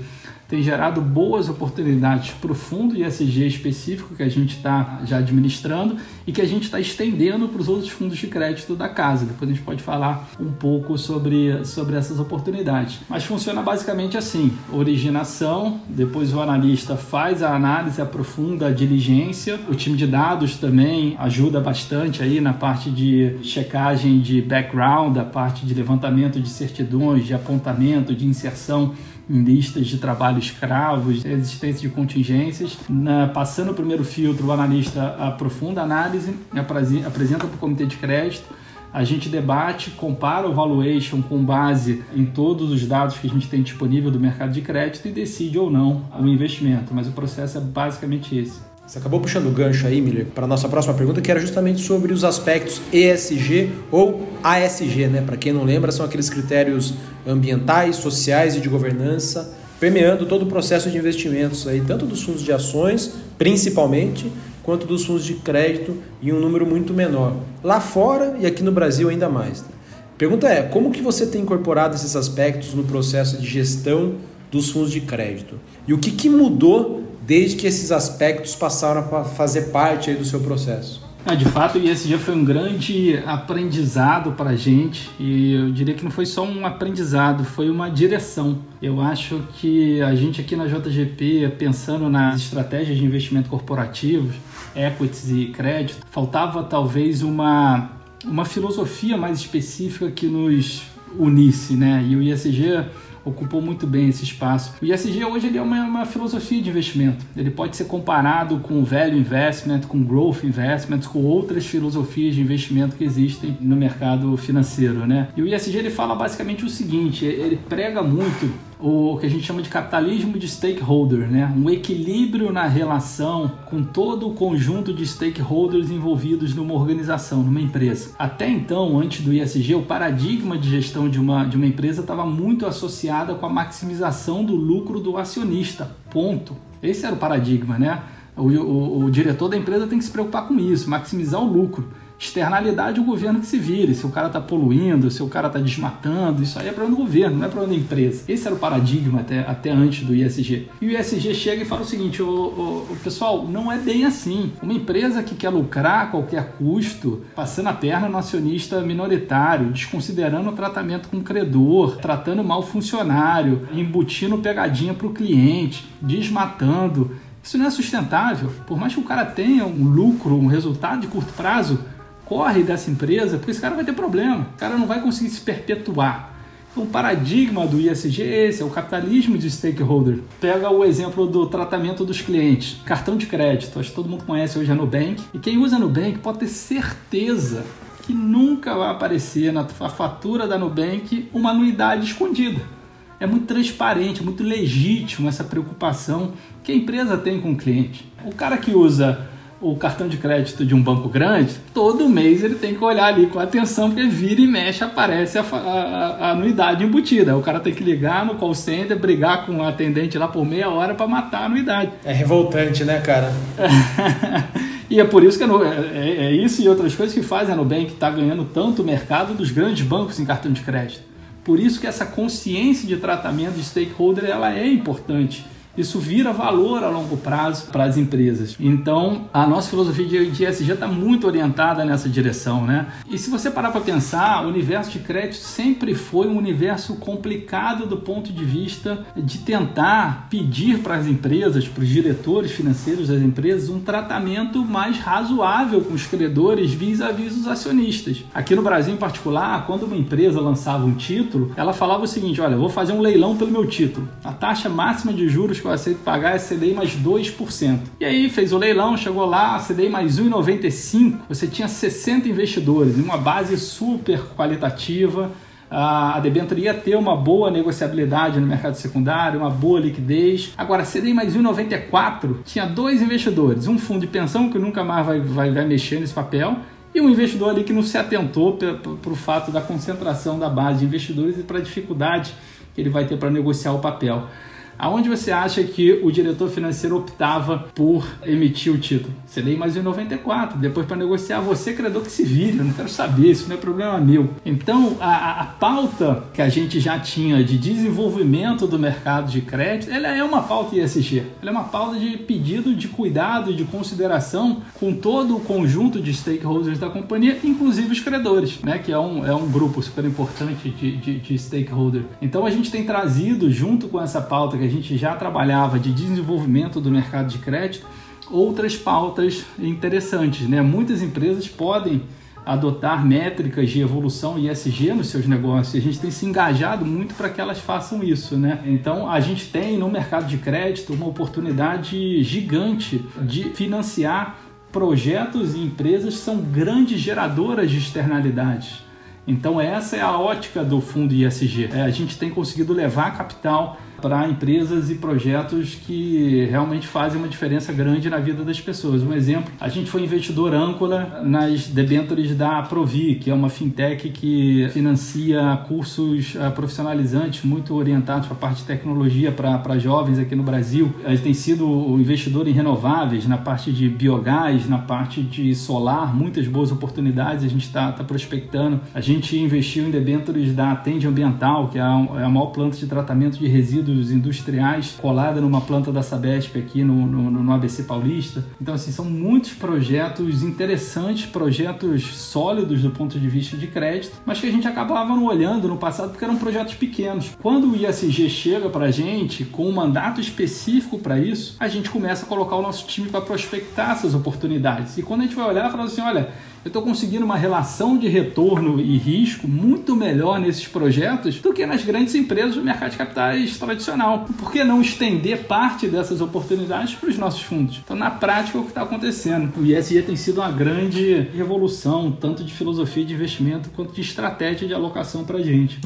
B: tem gerado boas oportunidades para o fundo ISG específico que a gente está já administrando e que a gente está estendendo para os outros fundos de crédito da casa. Depois a gente pode falar um pouco sobre, sobre essas oportunidades. Mas funciona basicamente assim: originação, depois o analista faz a análise, aprofunda a diligência, o time de dados também ajuda bastante aí na parte de checagem de background, a parte de levantamento de certidões, de apontamento, de inserção em listas de trabalho escravos, existência de contingências. Na, passando o primeiro filtro, o analista aprofunda a análise, apresenta para o comitê de crédito, a gente debate, compara o valuation com base em todos os dados que a gente tem disponível do mercado de crédito e decide ou não o investimento. Mas o processo é basicamente esse.
A: Você acabou puxando o gancho aí, Miller, para a nossa próxima pergunta, que era justamente sobre os aspectos ESG ou ASG, né? Para quem não lembra, são aqueles critérios ambientais, sociais e de governança permeando todo o processo de investimentos aí, tanto dos fundos de ações, principalmente, quanto dos fundos de crédito em um número muito menor. Lá fora e aqui no Brasil ainda mais. Pergunta é, como que você tem incorporado esses aspectos no processo de gestão dos fundos de crédito? E o que, que mudou desde que esses aspectos passaram a fazer parte do seu processo?
B: Ah, de fato, o ISG foi um grande aprendizado para a gente e eu diria que não foi só um aprendizado, foi uma direção. Eu acho que a gente aqui na JGP, pensando nas estratégias de investimento corporativos, equities e crédito, faltava talvez uma, uma filosofia mais específica que nos unisse, né? E o ISG ocupou muito bem esse espaço. O ISG hoje ele é uma, uma, filosofia de investimento. Ele pode ser comparado com o value investment, com growth investment, com outras filosofias de investimento que existem no mercado financeiro, né? E o ISG ele fala basicamente o seguinte, ele prega muito o que a gente chama de capitalismo de stakeholder, né? um equilíbrio na relação com todo o conjunto de stakeholders envolvidos numa organização, numa empresa. Até então, antes do ISG, o paradigma de gestão de uma, de uma empresa estava muito associada com a maximização do lucro do acionista. Ponto. Esse era o paradigma, né? O, o, o diretor da empresa tem que se preocupar com isso, maximizar o lucro. Externalidade, o governo que se vire. Se o cara está poluindo, se o cara está desmatando, isso aí é problema do governo, não é problema da empresa. Esse era o paradigma até, até antes do ISG. E o ISG chega e fala o seguinte: o, pessoal, não é bem assim. Uma empresa que quer lucrar a qualquer custo, passando a perna no acionista minoritário, desconsiderando o tratamento com o credor, tratando mal o funcionário, embutindo pegadinha para o cliente, desmatando. Isso não é sustentável. Por mais que o cara tenha um lucro, um resultado de curto prazo, corre dessa empresa, porque esse cara vai ter problema, o cara não vai conseguir se perpetuar. Então, o paradigma do ISG é esse, é o capitalismo de stakeholder. Pega o exemplo do tratamento dos clientes, cartão de crédito, acho que todo mundo conhece hoje a Nubank, e quem usa Nubank pode ter certeza que nunca vai aparecer na fatura da Nubank uma anuidade escondida. É muito transparente, é muito legítimo essa preocupação que a empresa tem com o cliente. O cara que usa o cartão de crédito de um banco grande, todo mês ele tem que olhar ali com atenção, porque vira e mexe, aparece a, a, a anuidade embutida. O cara tem que ligar no call center, brigar com o atendente lá por meia hora para matar a anuidade.
A: É revoltante, né, cara? [laughs]
B: e é por isso que é, é, é, isso e outras coisas que fazem a Nubank estar tá ganhando tanto o mercado dos grandes bancos em cartão de crédito. Por isso que essa consciência de tratamento de stakeholder ela é importante isso vira valor a longo prazo para as empresas. Então, a nossa filosofia de ESG está muito orientada nessa direção, né? E se você parar para pensar, o universo de crédito sempre foi um universo complicado do ponto de vista de tentar pedir para as empresas, para os diretores financeiros das empresas, um tratamento mais razoável com os credores vis-à-vis -vis os acionistas. Aqui no Brasil, em particular, quando uma empresa lançava um título, ela falava o seguinte: olha, vou fazer um leilão pelo meu título. A taxa máxima de juros eu aceito pagar é CDI mais 2%. E aí fez o leilão, chegou lá, CDI mais 1,95, você tinha 60 investidores, uma base super qualitativa, a debênture ia ter uma boa negociabilidade no mercado secundário, uma boa liquidez. Agora, CDI mais 1,94 tinha dois investidores, um fundo de pensão que nunca mais vai, vai, vai mexer nesse papel e um investidor ali que não se atentou para o fato da concentração da base de investidores e para a dificuldade que ele vai ter para negociar o papel. Aonde você acha que o diretor financeiro optava por emitir o título? CDI mais 1,94. Depois, para negociar, você, credor, que se vire. Eu não quero saber, isso não é problema meu. Então, a, a pauta que a gente já tinha de desenvolvimento do mercado de crédito, ela é uma pauta ISG. Ela é uma pauta de pedido de cuidado de consideração com todo o conjunto de stakeholders da companhia, inclusive os credores, né? que é um, é um grupo super importante de, de, de. Então, a gente tem trazido, junto com essa pauta que a gente já trabalhava de desenvolvimento do mercado de crédito, outras pautas interessantes. Né? Muitas empresas podem adotar métricas de evolução ESG nos seus negócios. A gente tem se engajado muito para que elas façam isso, né? Então a gente tem no mercado de crédito uma oportunidade gigante de financiar projetos e empresas que são grandes geradoras de externalidades. Então essa é a ótica do fundo ISG. É, a gente tem conseguido levar capital para empresas e projetos que realmente fazem uma diferença grande na vida das pessoas. Um exemplo, a gente foi investidor âncora nas debêntures da Provi, que é uma fintech que financia cursos uh, profissionalizantes muito orientados para a parte de tecnologia para jovens aqui no Brasil. A gente tem sido investidor em renováveis, na parte de biogás, na parte de solar, muitas boas oportunidades a gente está tá prospectando. A gente investiu em debêntures da Atende Ambiental, que é a, é maior planta de tratamento de resíduos resíduos industriais colada numa planta da Sabesp aqui no, no, no ABC Paulista. Então, assim, são muitos projetos interessantes, projetos sólidos do ponto de vista de crédito, mas que a gente acabava não olhando no passado porque eram projetos pequenos. Quando o ISG chega para a gente com um mandato específico para isso, a gente começa a colocar o nosso time para prospectar essas oportunidades. E quando a gente vai olhar, fala assim, olha, eu estou conseguindo uma relação de retorno e risco muito melhor nesses projetos do que nas grandes empresas do mercado de capitais tradicional. Por que não estender parte dessas oportunidades para os nossos fundos? Então, na prática, é o que está acontecendo. O ISG tem sido uma grande revolução, tanto de filosofia de investimento quanto de estratégia de alocação para a gente.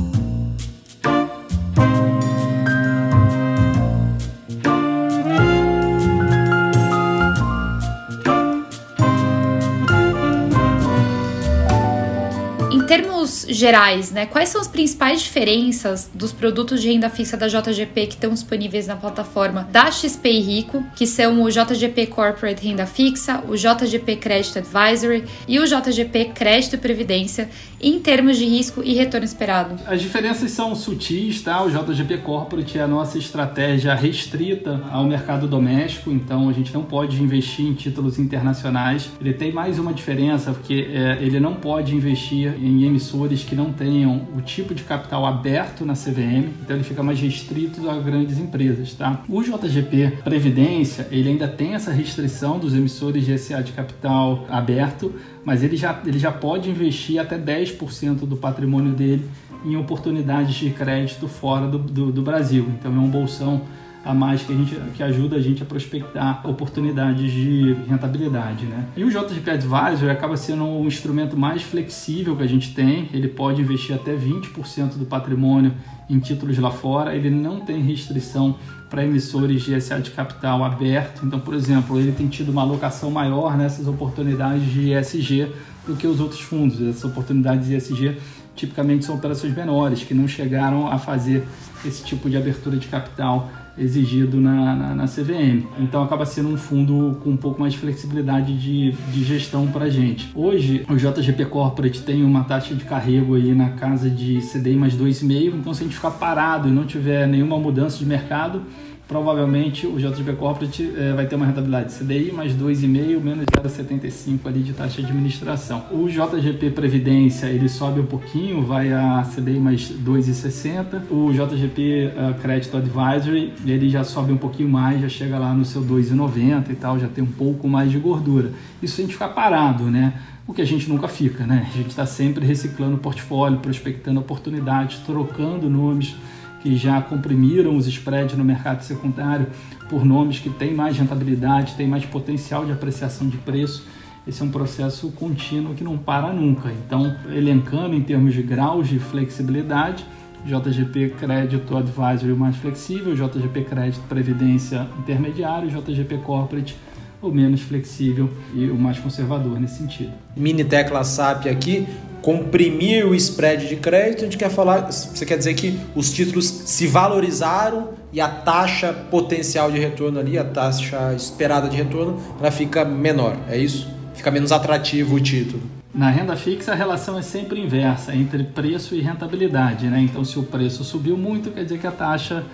C: Gerais, né? Quais são as principais diferenças dos produtos de renda fixa da JGP que estão disponíveis na plataforma da XP e Rico, que são o JGP Corporate Renda Fixa, o JGP Credit Advisory e o JGP Crédito e Previdência, em termos de risco e retorno esperado?
B: As diferenças são sutis, tá? O JGP Corporate é a nossa estratégia restrita ao mercado doméstico, então a gente não pode investir em títulos internacionais. Ele tem mais uma diferença, porque é, ele não pode investir em emissores que não tenham o tipo de capital aberto na CVM, então ele fica mais restrito a grandes empresas, tá? O JGP Previdência, ele ainda tem essa restrição dos emissores de SA de capital aberto, mas ele já, ele já pode investir até 10% do patrimônio dele em oportunidades de crédito fora do, do, do Brasil. Então é um bolsão a mais que, a gente, que ajuda a gente a prospectar oportunidades de rentabilidade. Né? E o JGP Advisor acaba sendo um instrumento mais flexível que a gente tem, ele pode investir até 20% do patrimônio em títulos lá fora, ele não tem restrição para emissores de SA de capital aberto. Então, por exemplo, ele tem tido uma alocação maior nessas oportunidades de ESG do que os outros fundos. Essas oportunidades de ESG tipicamente são operações menores, que não chegaram a fazer esse tipo de abertura de capital exigido na, na, na, CVM. Então acaba sendo um fundo com um pouco mais de flexibilidade de, de gestão para a gente. Hoje o JGP Corporate tem uma taxa de carrego aí na casa de CDI mais 2,5, então se a gente ficar parado e não tiver nenhuma mudança de mercado, provavelmente o JGP Corporate é, vai ter uma rentabilidade CDI mais 2,5, menos 0,75 ali de taxa de administração. O JGP Previdência ele sobe um pouquinho, vai a CDI mais 2,60. O JGP uh, eh, Credit Advisory ele já sobe um pouquinho mais, já chega lá no seu 2,90 e tal, já tem um pouco mais de gordura. Isso a gente ficar parado, né? o que a gente nunca fica, né? A gente está sempre reciclando o portfólio, prospectando oportunidades, trocando nomes que já comprimiram os spreads no mercado secundário por nomes que têm mais rentabilidade, têm mais potencial de apreciação de preço. Esse é um processo contínuo que não para nunca. Então, elencando em termos de graus de flexibilidade, JGP Crédito Advisory mais flexível, JGP Crédito Previdência intermediário, JGP Corporate o menos flexível e o mais conservador nesse sentido.
A: Mini tecla SAP aqui. Comprimir o spread de crédito, a gente quer falar, você quer dizer que os títulos se valorizaram e a taxa potencial de retorno ali, a taxa esperada de retorno, ela fica menor, é isso? Fica menos atrativo o título.
B: Na renda fixa a relação é sempre inversa entre preço e rentabilidade, né? Então se o preço subiu muito, quer dizer que a taxa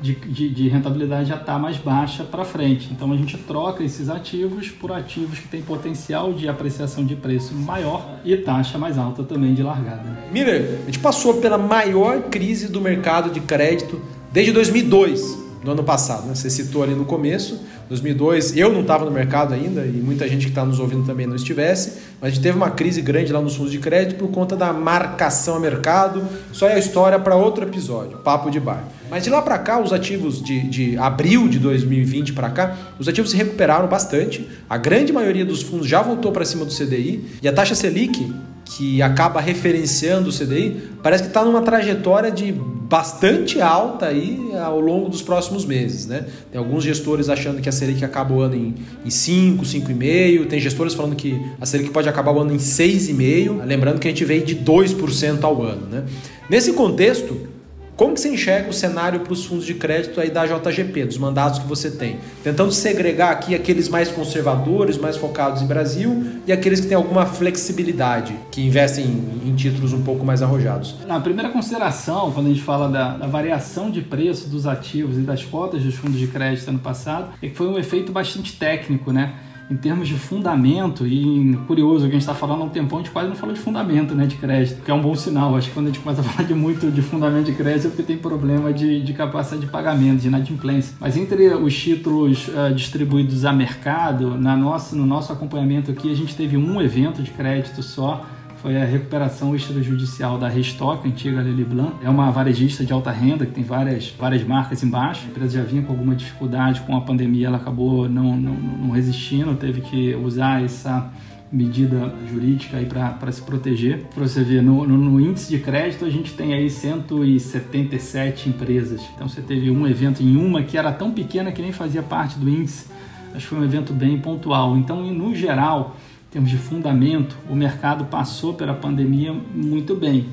B: de, de, de rentabilidade já está mais baixa para frente. Então a gente troca esses ativos por ativos que têm potencial de apreciação de preço maior e taxa mais alta também de largada.
A: Miller, a gente passou pela maior crise do mercado de crédito desde 2002 no ano passado. Né? Você citou ali no começo, 2002, eu não estava no mercado ainda e muita gente que está nos ouvindo também não estivesse, mas a gente teve uma crise grande lá nos fundos de crédito por conta da marcação a mercado. Aí é a história para outro episódio, papo de bar. Mas de lá para cá, os ativos de, de abril de 2020 para cá, os ativos se recuperaram bastante. A grande maioria dos fundos já voltou para cima do CDI e a taxa Selic que acaba referenciando o CDI, parece que está numa trajetória de bastante alta aí ao longo dos próximos meses. Né? Tem alguns gestores achando que a Selic acaba o ano em, em 5, 5,5, tem gestores falando que a Selic pode acabar o ano em 6,5, lembrando que a gente veio de 2% ao ano. Né? Nesse contexto, como que você enxerga o cenário para os fundos de crédito aí da JGP, dos mandatos que você tem? Tentando segregar aqui aqueles mais conservadores, mais focados em Brasil e aqueles que têm alguma flexibilidade, que investem em, títulos um pouco mais arrojados.
B: Na primeira consideração, quando a gente fala da, da, variação de preço dos ativos e das cotas dos fundos de crédito ano passado, é que foi um efeito bastante técnico, né? Em termos de fundamento, e curioso, a gente está falando há um tempão, a gente quase não falou de fundamento né, de crédito, que é um bom sinal. Acho que quando a gente começa a [laughs] falar de muito de fundamento de crédito é porque tem problema de, de capacidade de pagamento, de inadimplência. Mas entre os títulos uh, distribuídos a mercado, na nossa, no nosso acompanhamento aqui, a gente teve um evento de crédito só foi a recuperação extrajudicial da Restock, antiga Lely Blanc. É uma varejista de alta renda que tem várias, várias marcas embaixo. A empresa já vinha com alguma dificuldade com a pandemia, ela acabou não, não, não resistindo, teve que usar essa medida jurídica para se proteger. Para você ver, no, no, no, índice de crédito a gente tem aí 177 empresas. Então você teve um evento em uma que era tão pequena que nem fazia parte do índice. Acho que foi um evento bem pontual. Então, no geral, termos de fundamento, o mercado passou pela pandemia muito bem.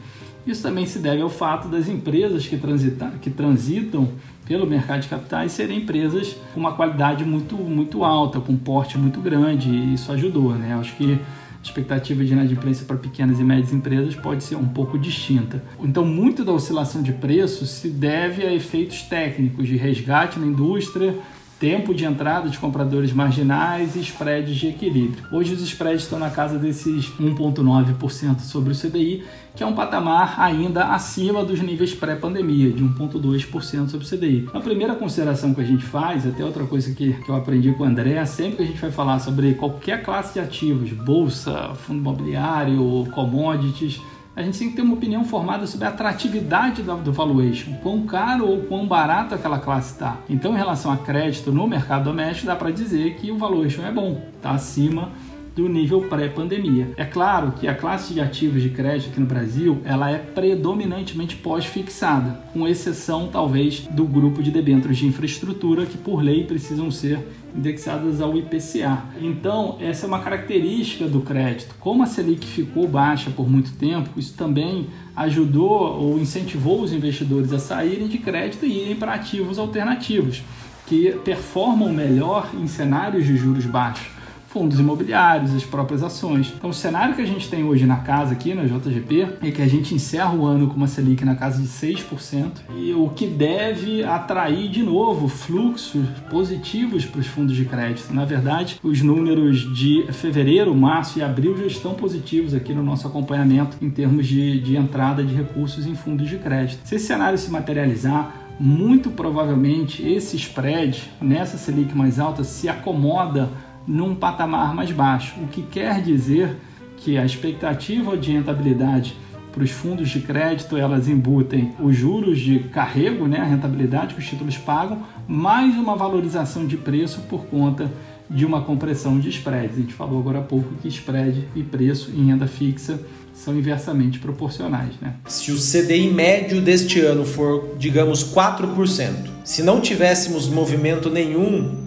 B: Isso também se deve ao fato das empresas que, transita, que transitam pelo mercado de capitais serem empresas com uma qualidade muito, muito alta, com um porte muito grande, e isso ajudou. Né? Acho que a expectativa de inadimplência para pequenas e médias empresas pode ser um pouco distinta. Então, muito da oscilação de preços se deve a efeitos técnicos de resgate na indústria, tempo de entrada de compradores marginais e spreads de equilíbrio. Hoje os spreads estão na casa desses 1,9% sobre o CDI, que é um patamar ainda acima dos níveis pré-pandemia, de 1,2% sobre o CDI. A primeira consideração que a gente faz, até outra coisa que, que eu aprendi com o André, sempre que a gente vai falar sobre qualquer classe de ativos, bolsa, fundo imobiliário, commodities, a gente tem que ter uma opinião formada sobre a atratividade do valuation, quão caro ou quão barato aquela classe está. Então, em relação a crédito no mercado doméstico, dá para dizer que o valuation é bom, está acima do nível pré-pandemia. É claro que a classe de ativos de crédito aqui no Brasil, ela é predominantemente pós-fixada, com exceção talvez do grupo de debêntures de infraestrutura que por lei precisam ser indexadas ao IPCA. Então, essa é uma característica do crédito. Como a Selic ficou baixa por muito tempo, isso também ajudou ou incentivou os investidores a saírem de crédito e irem para ativos alternativos, que performam melhor em cenários de juros baixos fundos imobiliários, as próprias ações. Então, o cenário que a gente tem hoje na casa aqui, na JGP, é que a gente encerra o ano com uma Selic na casa de 6%, e o que deve atrair de novo fluxos positivos para os fundos de crédito. Na verdade, os números de fevereiro, março e abril já estão positivos aqui no nosso acompanhamento em termos de, de entrada de recursos em fundos de crédito. Se esse cenário se materializar, muito provavelmente esse spread nessa Selic mais alta se acomoda num patamar mais baixo, o que quer dizer que a expectativa de rentabilidade para os fundos de crédito elas embutem os juros de carrego, né, a rentabilidade que os títulos pagam, mais uma valorização de preço por conta de uma compressão de spreads. A gente falou agora há pouco que spread e preço em renda fixa são inversamente proporcionais. Né?
A: Se o CDI médio deste ano for, digamos, 4%, se não tivéssemos movimento nenhum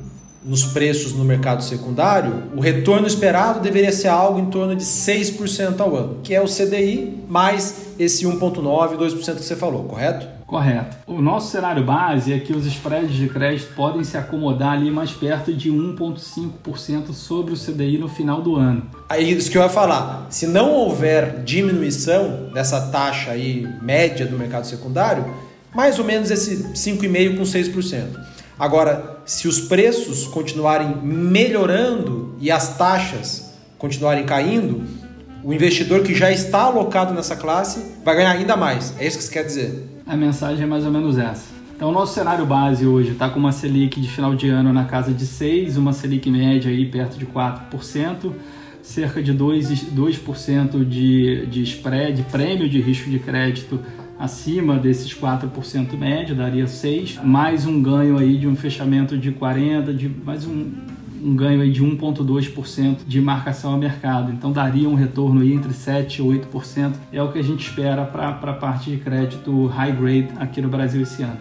A: nos preços no mercado secundário, o retorno esperado deveria ser algo em torno de 6% ao ano, que é o CDI mais esse 1,9%, 2% que você falou, correto?
B: Correto. O nosso cenário base é que os spreads de crédito podem se acomodar ali mais perto de 1,5% sobre o CDI no final do ano.
A: Aí isso que eu ia falar. Se não houver diminuição dessa taxa aí média do mercado secundário, mais ou menos esse 5,5% com 6%. Agora, se os preços continuarem melhorando e as taxas continuarem caindo, o investidor que já está alocado nessa classe vai ganhar ainda mais. É isso que você quer dizer?
B: A mensagem é mais ou menos essa. Então, o nosso cenário base hoje está com uma Selic de final de ano na casa de 6, uma Selic média aí perto de 4%, cerca de 2%, 2 de, de spread, prêmio de risco de crédito acima desses 4% médio, daria 6, mais um ganho aí de um fechamento de 40, de mais um um ganho aí de 1,2% de marcação a mercado. Então daria um retorno aí entre 7% e 8%. É o que a gente espera para a parte de crédito high grade aqui no Brasil esse ano.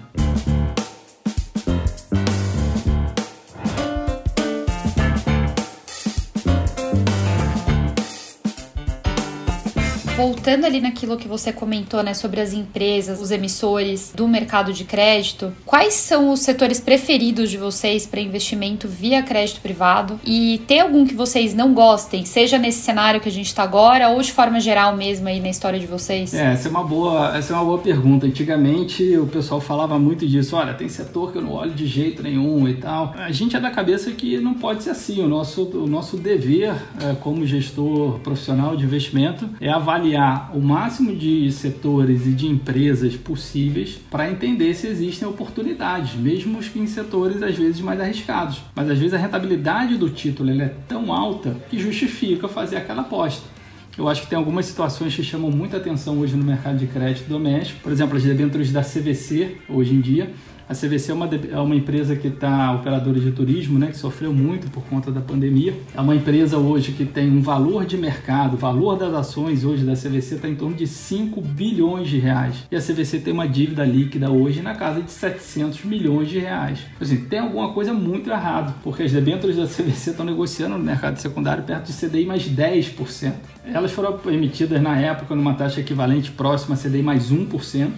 C: Voltando ali naquilo que você comentou, né, sobre as empresas, os emissores do mercado de crédito, quais são os setores preferidos de vocês para investimento via crédito privado? E tem algum que vocês não gostem, seja nesse cenário que a gente está agora ou de forma geral mesmo aí na história de vocês?
B: É, essa é uma boa, essa é uma boa pergunta. Antigamente o pessoal falava muito disso, olha, tem setor que eu não olho de jeito nenhum e tal. A gente é da cabeça que não pode ser assim. O nosso, o nosso dever é, como gestor profissional de investimento é avaliar o máximo de setores e de empresas possíveis para entender se existem oportunidades, mesmo em setores às vezes mais arriscados. Mas às vezes a rentabilidade do título é tão alta que justifica fazer aquela aposta. Eu acho que tem algumas situações que chamam muita atenção hoje no mercado de crédito doméstico, por exemplo, as debêntures da CVC hoje em dia a CVC é uma, é uma empresa que está operadora de turismo, né, que sofreu muito por conta da pandemia. É uma empresa hoje que tem um valor de mercado, valor das ações hoje da CVC está em torno de 5 bilhões de reais. E a CVC tem uma dívida líquida hoje na casa de 700 milhões de reais. Assim, tem alguma coisa muito errada, porque as debêntures da CVC estão negociando no mercado secundário perto de CDI mais 10%. Elas foram emitidas na época numa taxa equivalente próxima a CDI mais 1%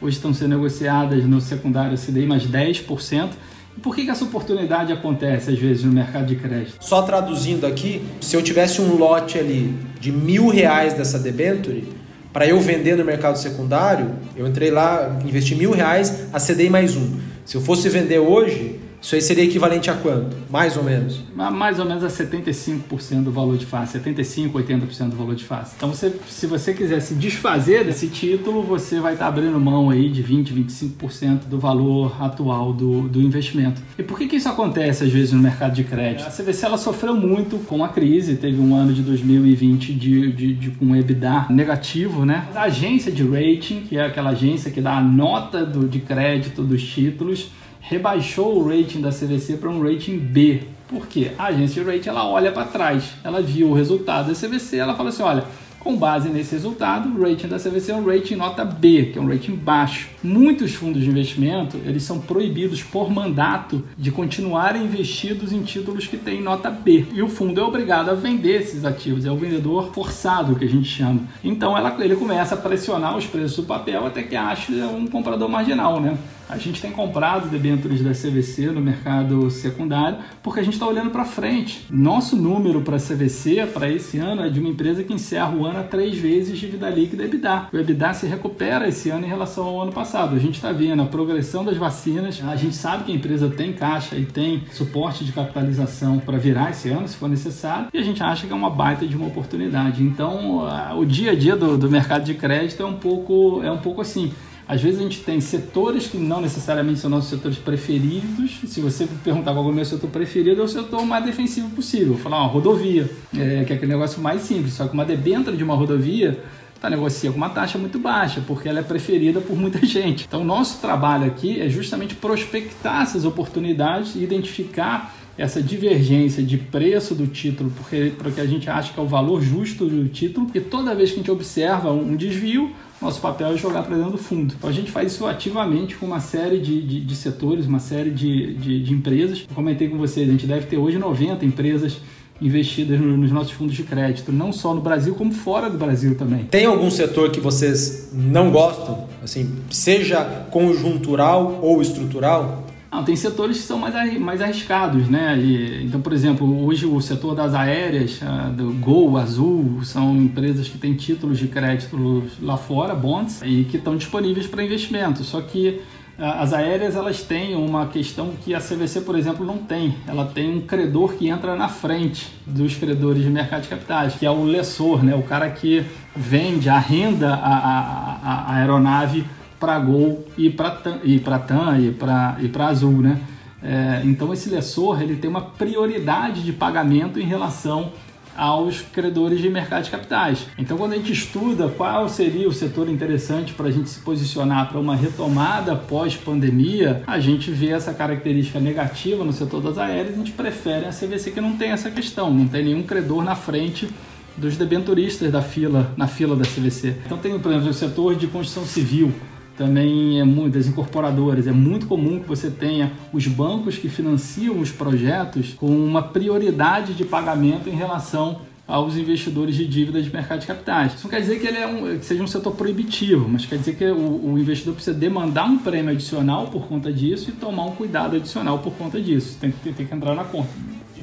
B: hoje estão sendo negociadas no secundário CDI mais 10%. E por que, que essa oportunidade acontece às vezes no mercado de crédito?
A: Só traduzindo aqui, se eu tivesse um lote ali de mil reais dessa debenture, para eu vender no mercado secundário, eu entrei lá, investi mil reais, a CDI mais um. Se eu fosse vender hoje, isso aí seria equivalente a quanto? Mais ou menos?
B: Mais ou menos a 75% do valor de face, 75, 80% do valor de face. Então, você, se você quiser se desfazer desse título, você vai estar abrindo mão aí de 20, 25% do valor atual do, do investimento. E por que, que isso acontece às vezes no mercado de crédito? A CVC ela sofreu muito com a crise, teve um ano de 2020 de, de, de um EBITDA negativo, né? A agência de rating, que é aquela agência que dá a nota do, de crédito dos títulos, rebaixou o rating da CVC para um rating B. Por quê? A agência de rating ela olha para trás, ela viu o resultado da CVC, ela fala assim, olha, com base nesse resultado, o rating da CVC é um rating nota B, que é um rating baixo. Muitos fundos de investimento, eles são proibidos por mandato de continuarem investidos em títulos que têm nota B. E o fundo é obrigado a vender esses ativos, é o vendedor forçado que a gente chama. Então ela, ele começa a pressionar os preços do papel até que acha um comprador marginal, né? A gente tem comprado debêntures da CVC no mercado secundário porque a gente está olhando para frente. Nosso número para CVC para esse ano é de uma empresa que encerra o ano a três vezes dívida líquida EBITDA. O EBITDA se recupera esse ano em relação ao ano passado. A gente está vendo a progressão das vacinas. A gente sabe que a empresa tem caixa e tem suporte de capitalização para virar esse ano, se for necessário. E a gente acha que é uma baita de uma oportunidade. Então, o dia a dia do, do mercado de crédito é um pouco, é um pouco assim. Às vezes a gente tem setores que não necessariamente são nossos setores preferidos. Se você perguntar qual é o meu setor preferido, é o setor mais defensivo possível. Vou falar uma rodovia, é, que é aquele negócio mais simples. Só que uma debênture de uma rodovia está negociando com uma taxa muito baixa, porque ela é preferida por muita [laughs] gente. Então, nosso trabalho aqui é justamente prospectar essas oportunidades e identificar essa divergência de preço do título, porque, porque a gente acha que é o valor justo do título, e toda vez que a gente observa um desvio, nosso papel é jogar para dentro do fundo. Então a gente faz isso ativamente com uma série de, de, de setores, uma série de, de, de empresas. Eu comentei com vocês, a gente deve ter hoje 90 empresas investidas nos nossos fundos de crédito, não só no Brasil, como fora do Brasil também.
A: Tem algum setor que vocês não gostam, assim, seja conjuntural ou estrutural?
B: Não, tem setores que são mais, mais arriscados, né? E, então, por exemplo, hoje o setor das aéreas, do Gol, Azul, são empresas que têm títulos de crédito lá fora, bonds, e que estão disponíveis para investimento. Só que as aéreas elas têm uma questão que a CVC, por exemplo, não tem. Ela tem um credor que entra na frente dos credores de mercado de capitais, que é o lessor, né? o cara que vende, arrenda a, a, a aeronave para Gol e para e para TAM e para e para Azul, né? É, então esse lessor ele tem uma prioridade de pagamento em relação aos credores de mercado de capitais. Então, quando a gente estuda qual seria o setor interessante para a gente se posicionar para uma retomada pós-pandemia, a gente vê essa característica negativa no setor das aéreas, a gente prefere a CVC que não tem essa questão, não tem nenhum credor na frente dos debenturistas da fila, na fila da CVC. Então tem, por exemplo, o setor de construção civil, também é muito das incorporadoras. É muito comum que você tenha os bancos que financiam os projetos com uma prioridade de pagamento em relação aos investidores de dívida de mercado de capitais. Isso não quer dizer que ele é um, que seja um setor proibitivo, mas quer dizer que o, o, investidor precisa demandar um prêmio adicional por conta disso e tomar um cuidado adicional por conta disso. Tem, tem, tem que entrar na conta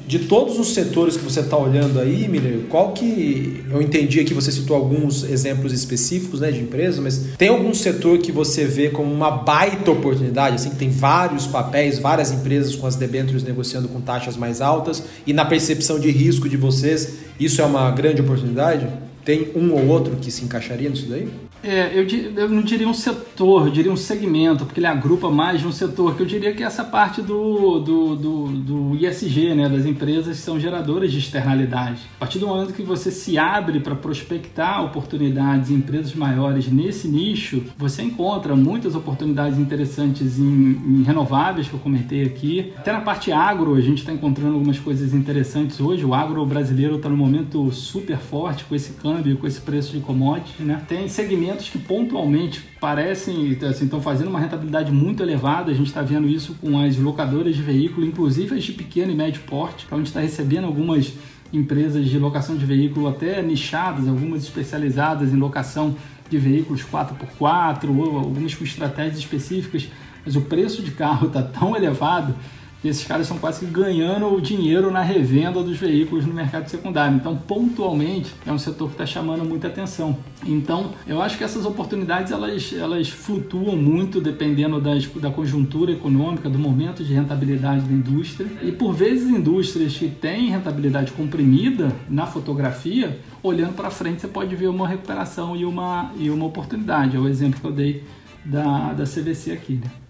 A: de todos os setores que você está olhando aí, Miller, qual que. Eu entendi que você citou alguns exemplos específicos né, de empresas, mas tem algum setor que você vê como uma baita oportunidade, assim, que tem vários papéis, várias empresas com as debêntures negociando com taxas mais altas, e na percepção de risco de vocês, isso é uma grande oportunidade? Tem um ou outro que se encaixaria nisso daí?
B: É, eu, eu, não diria um setor, eu diria um segmento, porque ele agrupa mais de um setor, que eu diria que essa parte do, do, do, do ISG, né, das empresas são geradoras de externalidade. A partir do momento que você se abre para prospectar oportunidades em empresas maiores nesse nicho, você encontra muitas oportunidades interessantes em, em renováveis, que eu comentei aqui. Até na parte agro, a gente está encontrando algumas coisas interessantes hoje. O agro brasileiro está num momento super forte com esse câmbio, com esse preço de commodities. Né? Tem segmentos segmentos que pontualmente parecem assim, estão fazendo uma rentabilidade muito elevada. A gente está vendo isso com as locadoras de veículo, inclusive as de pequeno e médio porte, onde está recebendo algumas empresas de locação de veículo até nichadas, algumas especializadas em locação de veículos 4x4 ou algumas com estratégias específicas, mas o preço de carro está [laughs] tão elevado esses caras estão quase que ganhando o dinheiro na revenda dos veículos no mercado secundário. Então, pontualmente, é um setor que está chamando muita atenção. Então, eu acho que essas oportunidades elas, elas flutuam muito dependendo das, da conjuntura econômica, do momento de rentabilidade da indústria. E por vezes, indústrias que têm rentabilidade comprimida na fotografia, olhando para frente, você pode ver uma recuperação e uma, e uma oportunidade. É o exemplo que eu dei da, da CVC aqui. Né?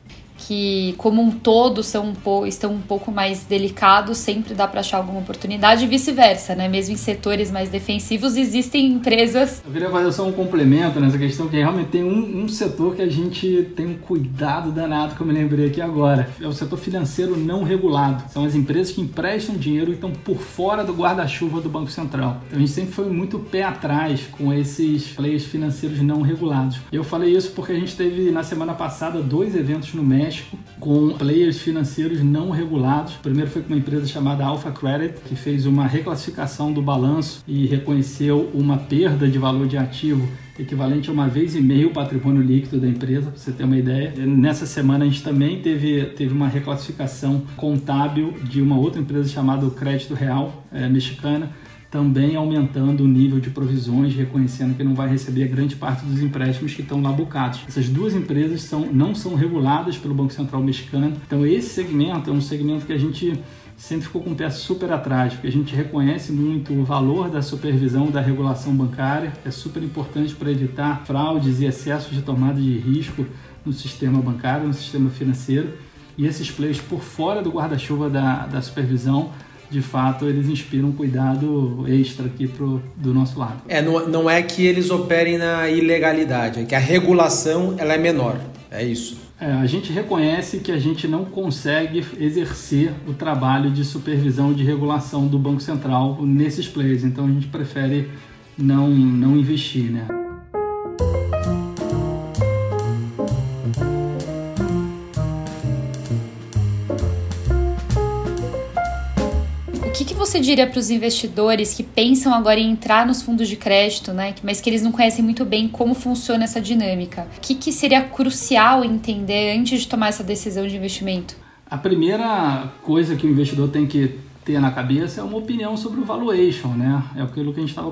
C: Que como um todo são um estão um pouco mais delicados, sempre dá para achar alguma oportunidade e vice-versa, né? Mesmo em setores mais defensivos existem empresas.
B: Eu queria fazer só um complemento nessa questão que realmente tem um, um setor que a gente tem um cuidado danado, que eu me lembrei aqui agora, é o setor financeiro não regulado. São as empresas que emprestam dinheiro e estão por fora do guarda-chuva do Banco Central. Então a gente sempre foi muito pé atrás com esses players financeiros não regulados. Eu falei isso porque a gente teve na semana passada dois eventos no México México com players financeiros não regulados. O primeiro foi com uma empresa chamada Alpha Credit, que fez uma reclassificação do balanço e reconheceu uma perda de valor de ativo equivalente a uma vez e meio o patrimônio líquido da empresa, para você ter uma ideia. Nessa semana a gente também teve, teve uma reclassificação contábil de uma outra empresa chamada Crédito Real é, Mexicana, também aumentando o nível de provisões, reconhecendo que não vai receber grande parte dos empréstimos que estão lá bocados. Essas duas empresas são, não são reguladas pelo Banco Central mexicano, então esse segmento é um segmento que a gente sempre ficou com o pé super atrás, porque a gente reconhece muito o valor da supervisão da regulação bancária, é super importante para evitar fraudes e excessos de tomada de risco no sistema bancário, no sistema financeiro. E esses players por fora do guarda-chuva da, da supervisão de fato eles inspiram um cuidado extra aqui pro, do nosso lado.
A: É, não, não é que eles operem na ilegalidade, é que a regulação ela é menor, é isso.
B: É, a gente reconhece que a gente não consegue exercer o trabalho de supervisão e de regulação do Banco Central nesses players, então a gente prefere não, não investir, né?
C: Você diria para os investidores que pensam agora em entrar nos fundos de crédito, né, mas que eles não conhecem muito bem como funciona essa dinâmica? O que, que seria crucial entender antes de tomar essa decisão de investimento?
B: A primeira coisa que o investidor tem que ter na cabeça é uma opinião sobre o valuation, né? É aquilo que a gente estava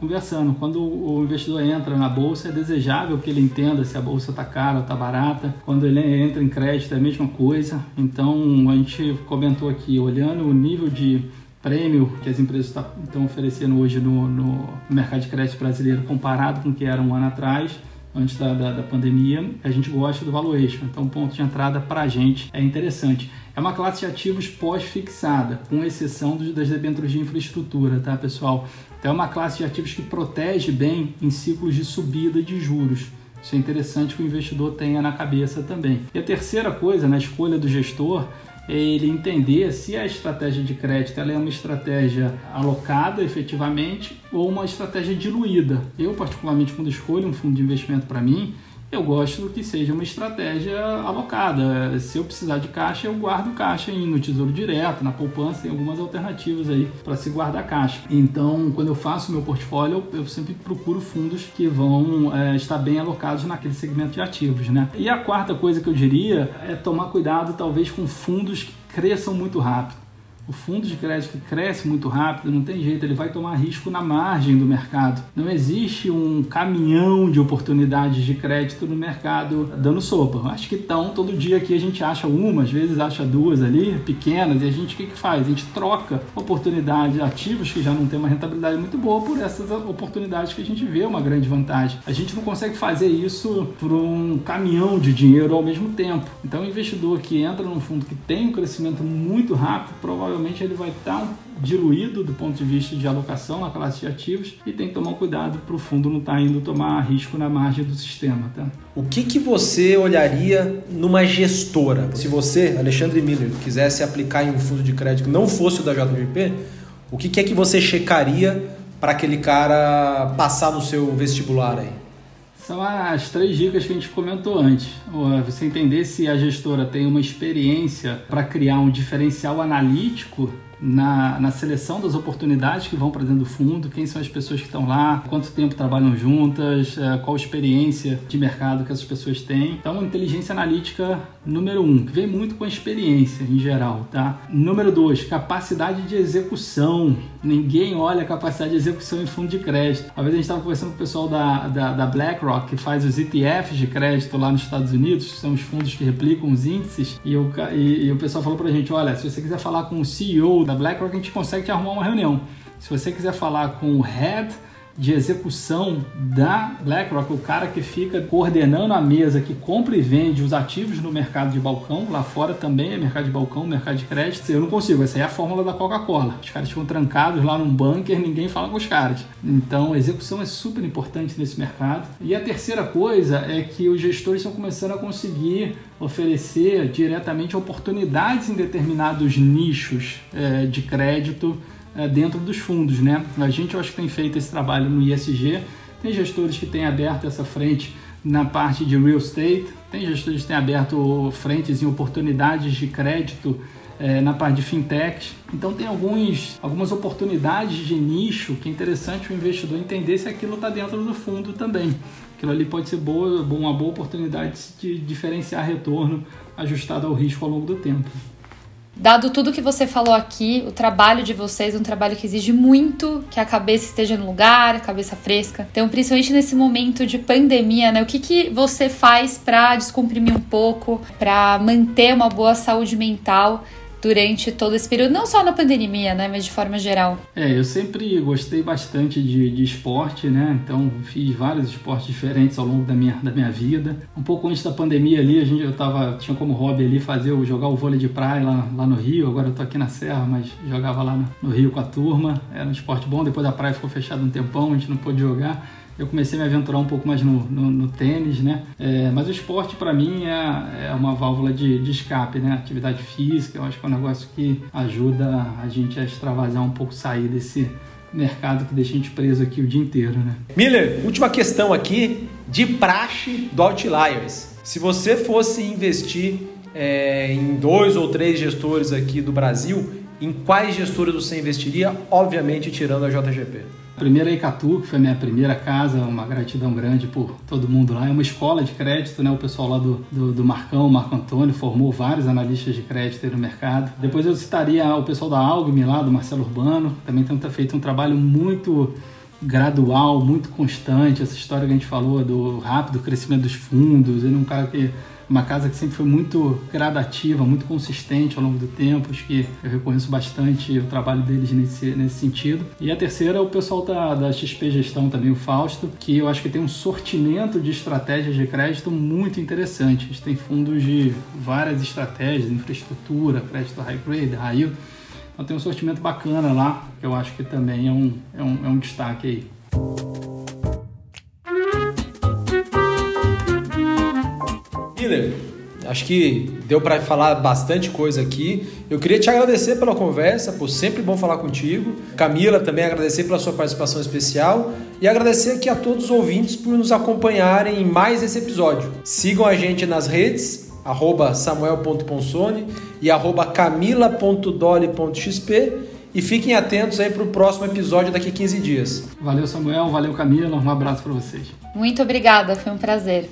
B: conversando. Quando o investidor entra na bolsa, é desejável que ele entenda se a bolsa está cara ou está barata. Quando ele entra em crédito, é a mesma coisa. Então, a gente comentou aqui, olhando o nível de prêmio que as empresas tá, estão oferecendo hoje no, no, mercado de crédito brasileiro comparado com o que era um ano atrás, antes da, da, da, pandemia, a gente gosta do valuation. Então, ponto de entrada para a gente é interessante. É uma classe de ativos pós-fixada, com exceção das debêntures de infraestrutura, tá, pessoal? Então, é uma classe de ativos que protege bem em ciclos de subida de juros. Isso é interessante que o investidor tenha na cabeça também. E a terceira coisa na escolha do gestor ele entender se a estratégia de crédito é uma estratégia alocada efetivamente ou uma estratégia diluída. Eu, particularmente, quando escolho um fundo de investimento para mim, eu gosto que seja uma estratégia alocada. Se eu precisar de caixa, eu guardo caixa no Tesouro Direto, na poupança, tem algumas alternativas aí para se guardar caixa. Então, quando eu faço meu portfólio, eu, eu sempre procuro fundos que vão é, estar bem alocados naquele segmento de ativos, né? E a quarta coisa que eu diria é tomar cuidado, talvez, com fundos que cresçam muito rápido. O fundo de crédito que cresce muito rápido, não tem jeito, ele vai tomar risco na margem do mercado. Não existe um caminhão de oportunidades de crédito no mercado dando sopa. Acho que estão, todo dia aqui a gente acha uma, às vezes acha duas ali, pequenas, e a gente o que, que faz? A gente troca oportunidades ativos que já não tem uma rentabilidade muito boa por essas oportunidades que a gente vê uma grande vantagem. A gente não consegue fazer isso por um caminhão de dinheiro ao mesmo tempo. Então, o investidor que entra num fundo que tem um crescimento muito rápido, provavelmente provavelmente ele vai estar diluído do ponto de vista de alocação na classe de ativos e tem que tomar cuidado para o fundo não estar tá indo tomar risco na margem do sistema. Tá?
A: O que, que você olharia numa gestora? Se você, Alexandre Miller, quisesse aplicar em um fundo de crédito que não fosse o da JGP, o que, que é que você checaria para aquele cara passar no seu vestibular aí?
B: São as três dicas que a gente comentou antes. Você entender se a gestora tem uma experiência para criar um diferencial analítico na, na seleção das oportunidades que vão para dentro do fundo, quem são as pessoas que estão lá, quanto tempo trabalham juntas, é, qual experiência de mercado que essas pessoas têm. Então, inteligência analítica número um, que vem muito com a experiência em geral, tá? Número dois, capacidade de execução. Ninguém olha a capacidade de execução em fundo de crédito. Uma vez a gente estava conversando com o pessoal da, da, da BlackRock, que faz os ETFs de crédito lá nos Estados Unidos, que são os fundos que replicam os índices, e o, e, e o pessoal falou para a gente, olha, se você quiser falar com o CEO da BlackRock, a gente consegue te arrumar uma reunião. Se você quiser falar com o head de execução da BlackRock, o cara que fica coordenando a mesa que compra e vende os ativos no mercado de balcão, lá fora também é mercado de balcão, mercado de crédito. Eu não consigo, essa é a fórmula da Coca-Cola. Os caras ficam trancados lá num bunker, ninguém fala com os caras. Então, a execução é super importante nesse mercado. E a terceira coisa é que os gestores estão começando a conseguir oferecer diretamente oportunidades em determinados nichos é, de crédito dentro dos fundos, né? A gente, eu acho que tem feito esse trabalho no ISG, tem gestores que têm aberto essa frente na parte de real estate, tem gestores que têm aberto frentes em oportunidades de crédito é, na parte de fintech. Então tem alguns, algumas oportunidades de nicho que é interessante o investidor entender se aquilo está dentro do fundo também. Aquilo ali pode ser boa, uma boa oportunidade de diferenciar retorno ajustado ao risco ao longo do tempo.
C: Dado tudo que você falou aqui, o trabalho de vocês é um trabalho que exige muito que a cabeça esteja no lugar, a cabeça fresca. Então, principalmente nesse momento de pandemia, né? O que, que você faz para descomprimir um pouco, para manter uma boa saúde mental? Durante todo esse período, não só na pandemia, né, mas de forma geral.
B: É, eu sempre gostei bastante de, de esporte, né, então fiz vários esportes diferentes ao longo da minha, da minha vida. Um pouco antes da pandemia ali, a gente, eu tava, tinha como hobby ali fazer, jogar o vôlei de praia lá, lá no Rio, agora eu tô aqui na Serra, mas jogava lá no, no Rio com a turma, era um esporte bom, depois a praia ficou fechada um tempão, a gente não pôde jogar. Eu comecei a me aventurar um pouco mais no, no, no tênis, né? É, mas o esporte para mim é, é, uma válvula de, de, escape, né? Atividade física, eu acho que é um negócio que ajuda a gente a extravasar um pouco, sair desse mercado que deixa a gente preso aqui o dia inteiro, né?
A: Miller, última questão aqui de praxe do Outliers. Se você fosse investir é, em dois ou três gestores aqui do Brasil, em quais gestores você investiria? Obviamente tirando a JGP.
B: Primeiro a Icatu, que foi a minha primeira casa, uma gratidão grande por todo mundo lá. É uma escola de crédito, né? O pessoal lá do, do, do Marcão, Marco Antônio, formou vários analistas de crédito no mercado. Depois eu citaria o pessoal da Algme lá, do Marcelo Urbano, também tem feito um trabalho muito gradual, muito constante. Essa história que a gente falou do rápido crescimento dos fundos, ele é um cara que uma casa que sempre foi muito gradativa, muito consistente ao longo do tempo, acho que eu reconheço bastante o trabalho deles nesse, nesse sentido. E a terceira é o pessoal da, da XP Gestão também, o Fausto, que eu acho que tem um sortimento de estratégias de crédito muito interessante. Eles têm fundos de várias estratégias, infraestrutura, crédito high grade, high yield. Então tem um sortimento bacana lá, que eu acho que também é um, é um, é um destaque aí.
A: Acho que deu para falar bastante coisa aqui. Eu queria te agradecer pela conversa, por sempre bom falar contigo. Camila, também agradecer pela sua participação especial e agradecer aqui a todos os ouvintes por nos acompanharem em mais esse episódio. Sigam a gente nas redes, arroba samuel.ponsone e arroba camila.doli.xp e fiquem atentos aí para o próximo episódio daqui a 15 dias.
B: Valeu, Samuel. Valeu, Camila. Um abraço para vocês.
C: Muito obrigada. Foi um prazer.